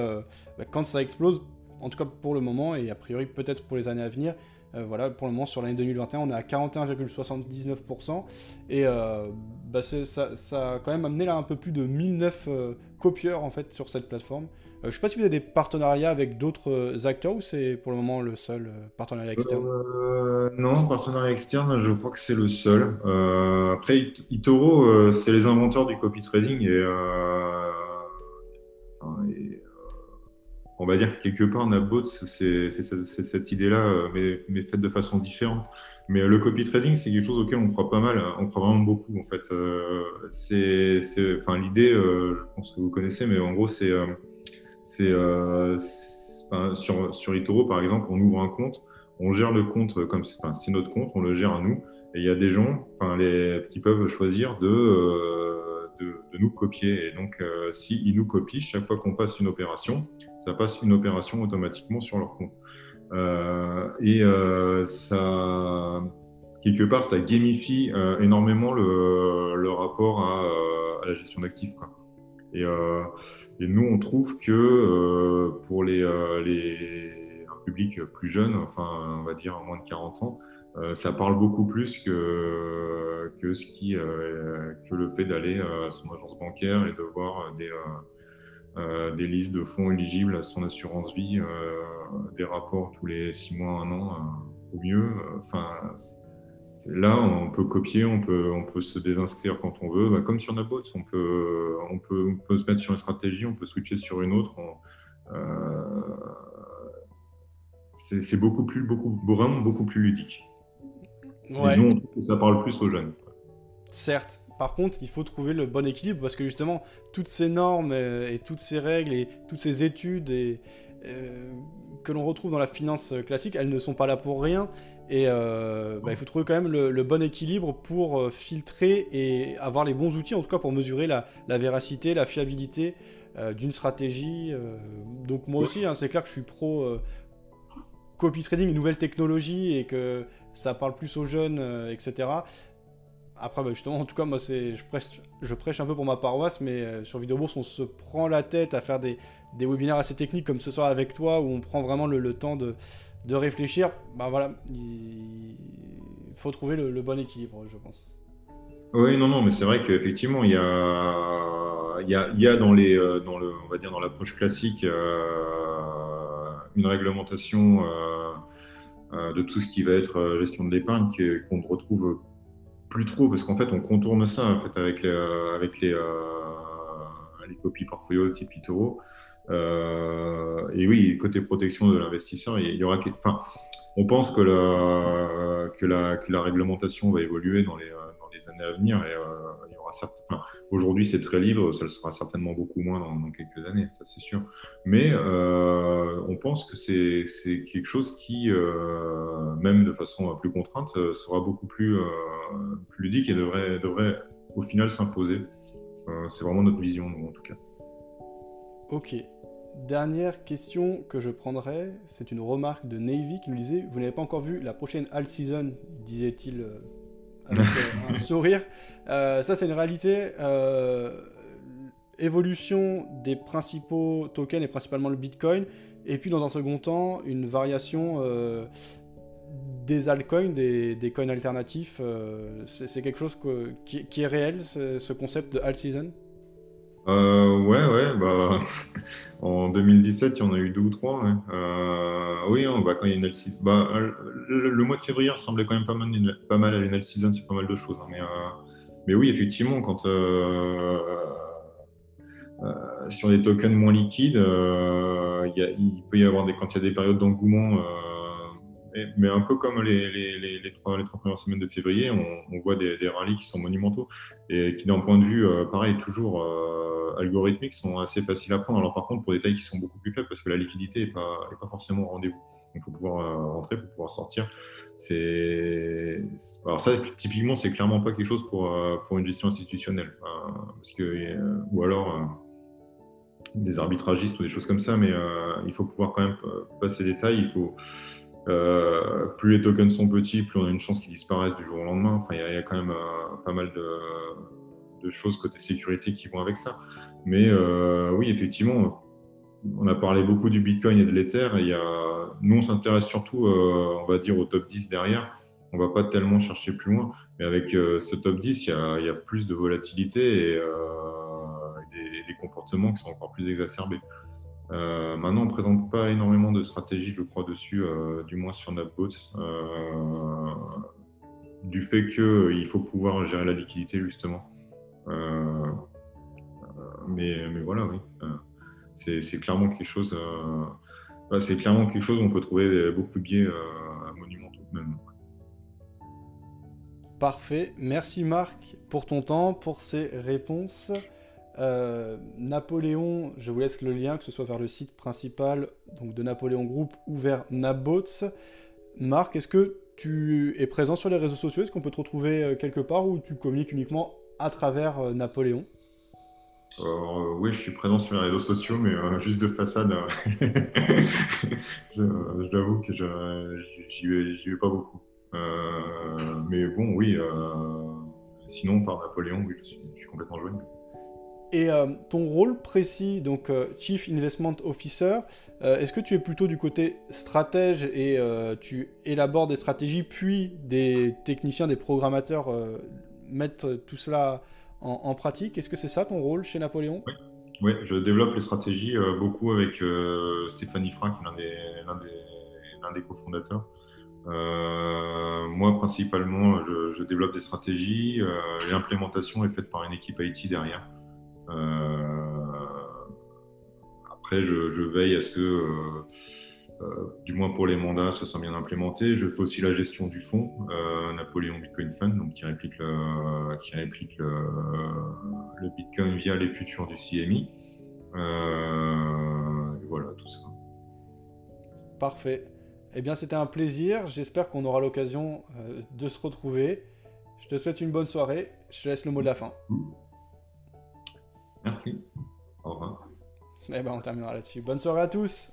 bah, quand ça explose, en tout cas pour le moment, et a priori peut-être pour les années à venir, euh, voilà, pour le moment, sur l'année 2021, on est à 41,79%. Et euh, bah, ça, ça, a quand même amené là un peu plus de 1009 euh, copieurs en fait sur cette plateforme. je ne sais pas si vous avez des partenariats avec d'autres acteurs ou c'est pour le moment le seul partenariat externe? Non, partenariat externe, je crois que c'est le seul. après, Itoro, c'est les inventeurs du copy trading et, et on va dire que quelque part, Nabot, c'est cette idée-là, euh, mais, mais, faite de façon différente. Mais euh, le copy trading, c'est quelque chose auquel on croit pas mal, on croit vraiment beaucoup en fait. Euh, enfin l'idée, je pense que vous connaissez, mais en gros c'est, c'est, sur sur Itoro par exemple, on ouvre un compte, on gère le compte comme c'est notre compte, on le gère à nous, et il y a des gens, enfin les qui peuvent choisir de de, nous copier. Et donc, s'ils si nous copient, chaque fois qu'on passe une opération, ça passe une opération automatiquement sur leur compte. Euh, et euh, ça, quelque part, ça gamifie euh, énormément le, rapport à, la gestion d'actifs. Et, nous, on trouve que pour les, un public plus jeune, enfin, on va dire moins de 40 ans, ça parle beaucoup plus que, que, le fait d'aller à son agence bancaire et de voir des, des listes de fonds éligibles à son assurance vie, euh, des rapports tous les six mois, un an, euh, au mieux. Enfin, là, on peut copier, on peut, on peut se désinscrire quand on veut. Bah, comme sur Nabots, on peut, on, peut, on peut se mettre sur une stratégie, on peut switcher sur une autre. c'est beaucoup plus, beaucoup, vraiment beaucoup plus ludique. Ouais. Et nous, ça parle plus aux jeunes. Certes, par contre, il faut trouver le bon équilibre parce que justement, toutes ces normes euh, et, toutes ces règles et toutes ces études et, euh, que l'on retrouve dans la finance classique, elles ne sont pas là pour rien. Et euh, bah, il faut trouver quand même le, bon équilibre pour filtrer et avoir les bons outils, en tout cas pour mesurer la, véracité, la fiabilité d'une stratégie. donc moi aussi, hein, c'est clair que je suis pro copy trading, nouvelle technologie et que ça parle plus aux jeunes, etc. Après, bah, justement, en tout cas, moi, c'est, je, prêche, je prêche un peu pour ma paroisse, mais euh, sur Vidéobourse, on se prend la tête à faire des, des, webinaires assez techniques comme ce soir avec toi, où on prend vraiment le, temps de, de, réfléchir. Bah voilà, il faut trouver le, bon équilibre, je pense. Oui, non, non, mais c'est vrai qu'effectivement, il y a, y, a, y a dans, les, euh, dans, le, on va dire dans l'approche classique euh, une réglementation de tout ce qui va être gestion de l'épargne qu'on retrouve plus trop, parce qu'en fait, on contourne ça en fait, avec les, euh, avec les, euh, les copies portfolio type Itoro. Euh, et oui, côté protection de l'investisseur, il y aura. Enfin, on pense que la, que, la, que la réglementation va évoluer dans les, dans les années à venir. Et, aujourd'hui, c'est très libre, ça le sera certainement beaucoup moins dans, quelques années, ça c'est sûr. Mais on pense que c'est quelque chose qui, même de façon plus contrainte, sera beaucoup plus plus ludique et devrait, devrait au final s'imposer. Euh, c'est vraiment notre vision, en tout cas. Ok. Dernière question que je prendrai, c'est une remarque de Navy qui nous disait Vous n'avez pas encore vu la prochaine Alt Season, disait-il euh, avec euh, un sourire. ça, c'est une réalité. évolution des principaux tokens et principalement le Bitcoin. Et puis, dans un second temps, une variation des altcoins, des, des coins alternatifs, euh, c'est quelque chose qui, est réel, ce concept de alt season? Euh, Ouais, ouais. Bah, en 2017, il y en a eu deux ou trois. Euh, oui, on, bah, quand il y a une season. Bah, le, mois de février ressemblait quand même pas mal, pas mal à une season sur pas mal de choses. Hein, mais, mais oui, effectivement, quand sur les tokens moins liquides, il peut y avoir des, quand il y a des périodes d'engouement mais, un peu comme les, les, trois, les trois premières semaines de février, on, voit des, des, rallyes qui sont monumentaux et qui, d'un point de vue, euh, pareil, toujours euh, algorithmique, sont assez faciles à prendre. Alors, par contre, pour des tailles qui sont beaucoup plus faibles, parce que la liquidité n'est pas, pas forcément au rendez-vous. Il faut pouvoir euh, rentrer, pour pouvoir sortir. Alors ça typiquement c'est clairement pas quelque chose pour pour une gestion institutionnelle parce que ou alors des arbitragistes ou des choses comme ça, mais il faut pouvoir quand même passer des détails. Il faut plus les tokens sont petits, plus on a une chance qu'ils disparaissent du jour au lendemain. Enfin, il y, a quand même pas mal de, choses côté sécurité qui vont avec ça. Mais oui, effectivement, on a parlé beaucoup du Bitcoin et de l'Ether. Nous, on s'intéresse surtout, on va dire, au top 10 derrière on va pas tellement chercher plus loin. Mais avec euh, ce top 10, il y, a, plus de volatilité et euh, des, comportements qui sont encore plus exacerbés. Euh, maintenant, on ne présente pas énormément de stratégies, je crois, dessus, du moins sur NapBots, du fait qu'il faut pouvoir gérer la liquidité, justement. mais, voilà, oui. c'est clairement quelque chose. c'est clairement quelque chose où on peut trouver beaucoup de biais monumentaux, même. Parfait. Merci Marc pour ton temps, pour ces réponses. Euh, Napoléon, je vous laisse le lien, que ce soit vers le site principal de Napoléon Group ou vers Nabots. Marc, est-ce que tu es présent sur les réseaux sociaux? Est-ce qu'on peut te retrouver euh, quelque part ou tu communiques uniquement à travers euh, Napoléon? Oui, je suis présent sur les réseaux sociaux, mais juste de façade. je, l'avoue que j'y vais pas beaucoup. Mais bon, oui. Sinon, par Napoléon, oui, je suis, complètement joignable. Et euh, ton rôle précis, donc Chief Investment Officer, est-ce que tu es plutôt du côté stratège et tu élabores des stratégies, puis des techniciens, des programmateurs mettent tout cela en, pratique? Est-ce que c'est ça ton rôle chez Napoléon? Oui. je développe les stratégies beaucoup avec Stéphanie Franck, l'un des, des, des cofondateurs. Euh, moi, principalement, je, développe des stratégies. Euh, l'implémentation est faite par une équipe IT derrière. Euh, après, je, veille à ce que, du moins pour les mandats, ça soit bien implémenté. Je fais aussi la gestion du fonds, Napoléon Bitcoin Fund, donc qui réplique, le, qui réplique le, le Bitcoin via les futurs du CMI. voilà, tout ça. Parfait. Eh bien, c'était un plaisir. J'espère qu'on aura l'occasion euh, de se retrouver. Je te souhaite une bonne soirée. Je te laisse le mot de la fin. Merci. Au revoir. Eh bien, on terminera là-dessus. Bonne soirée à tous.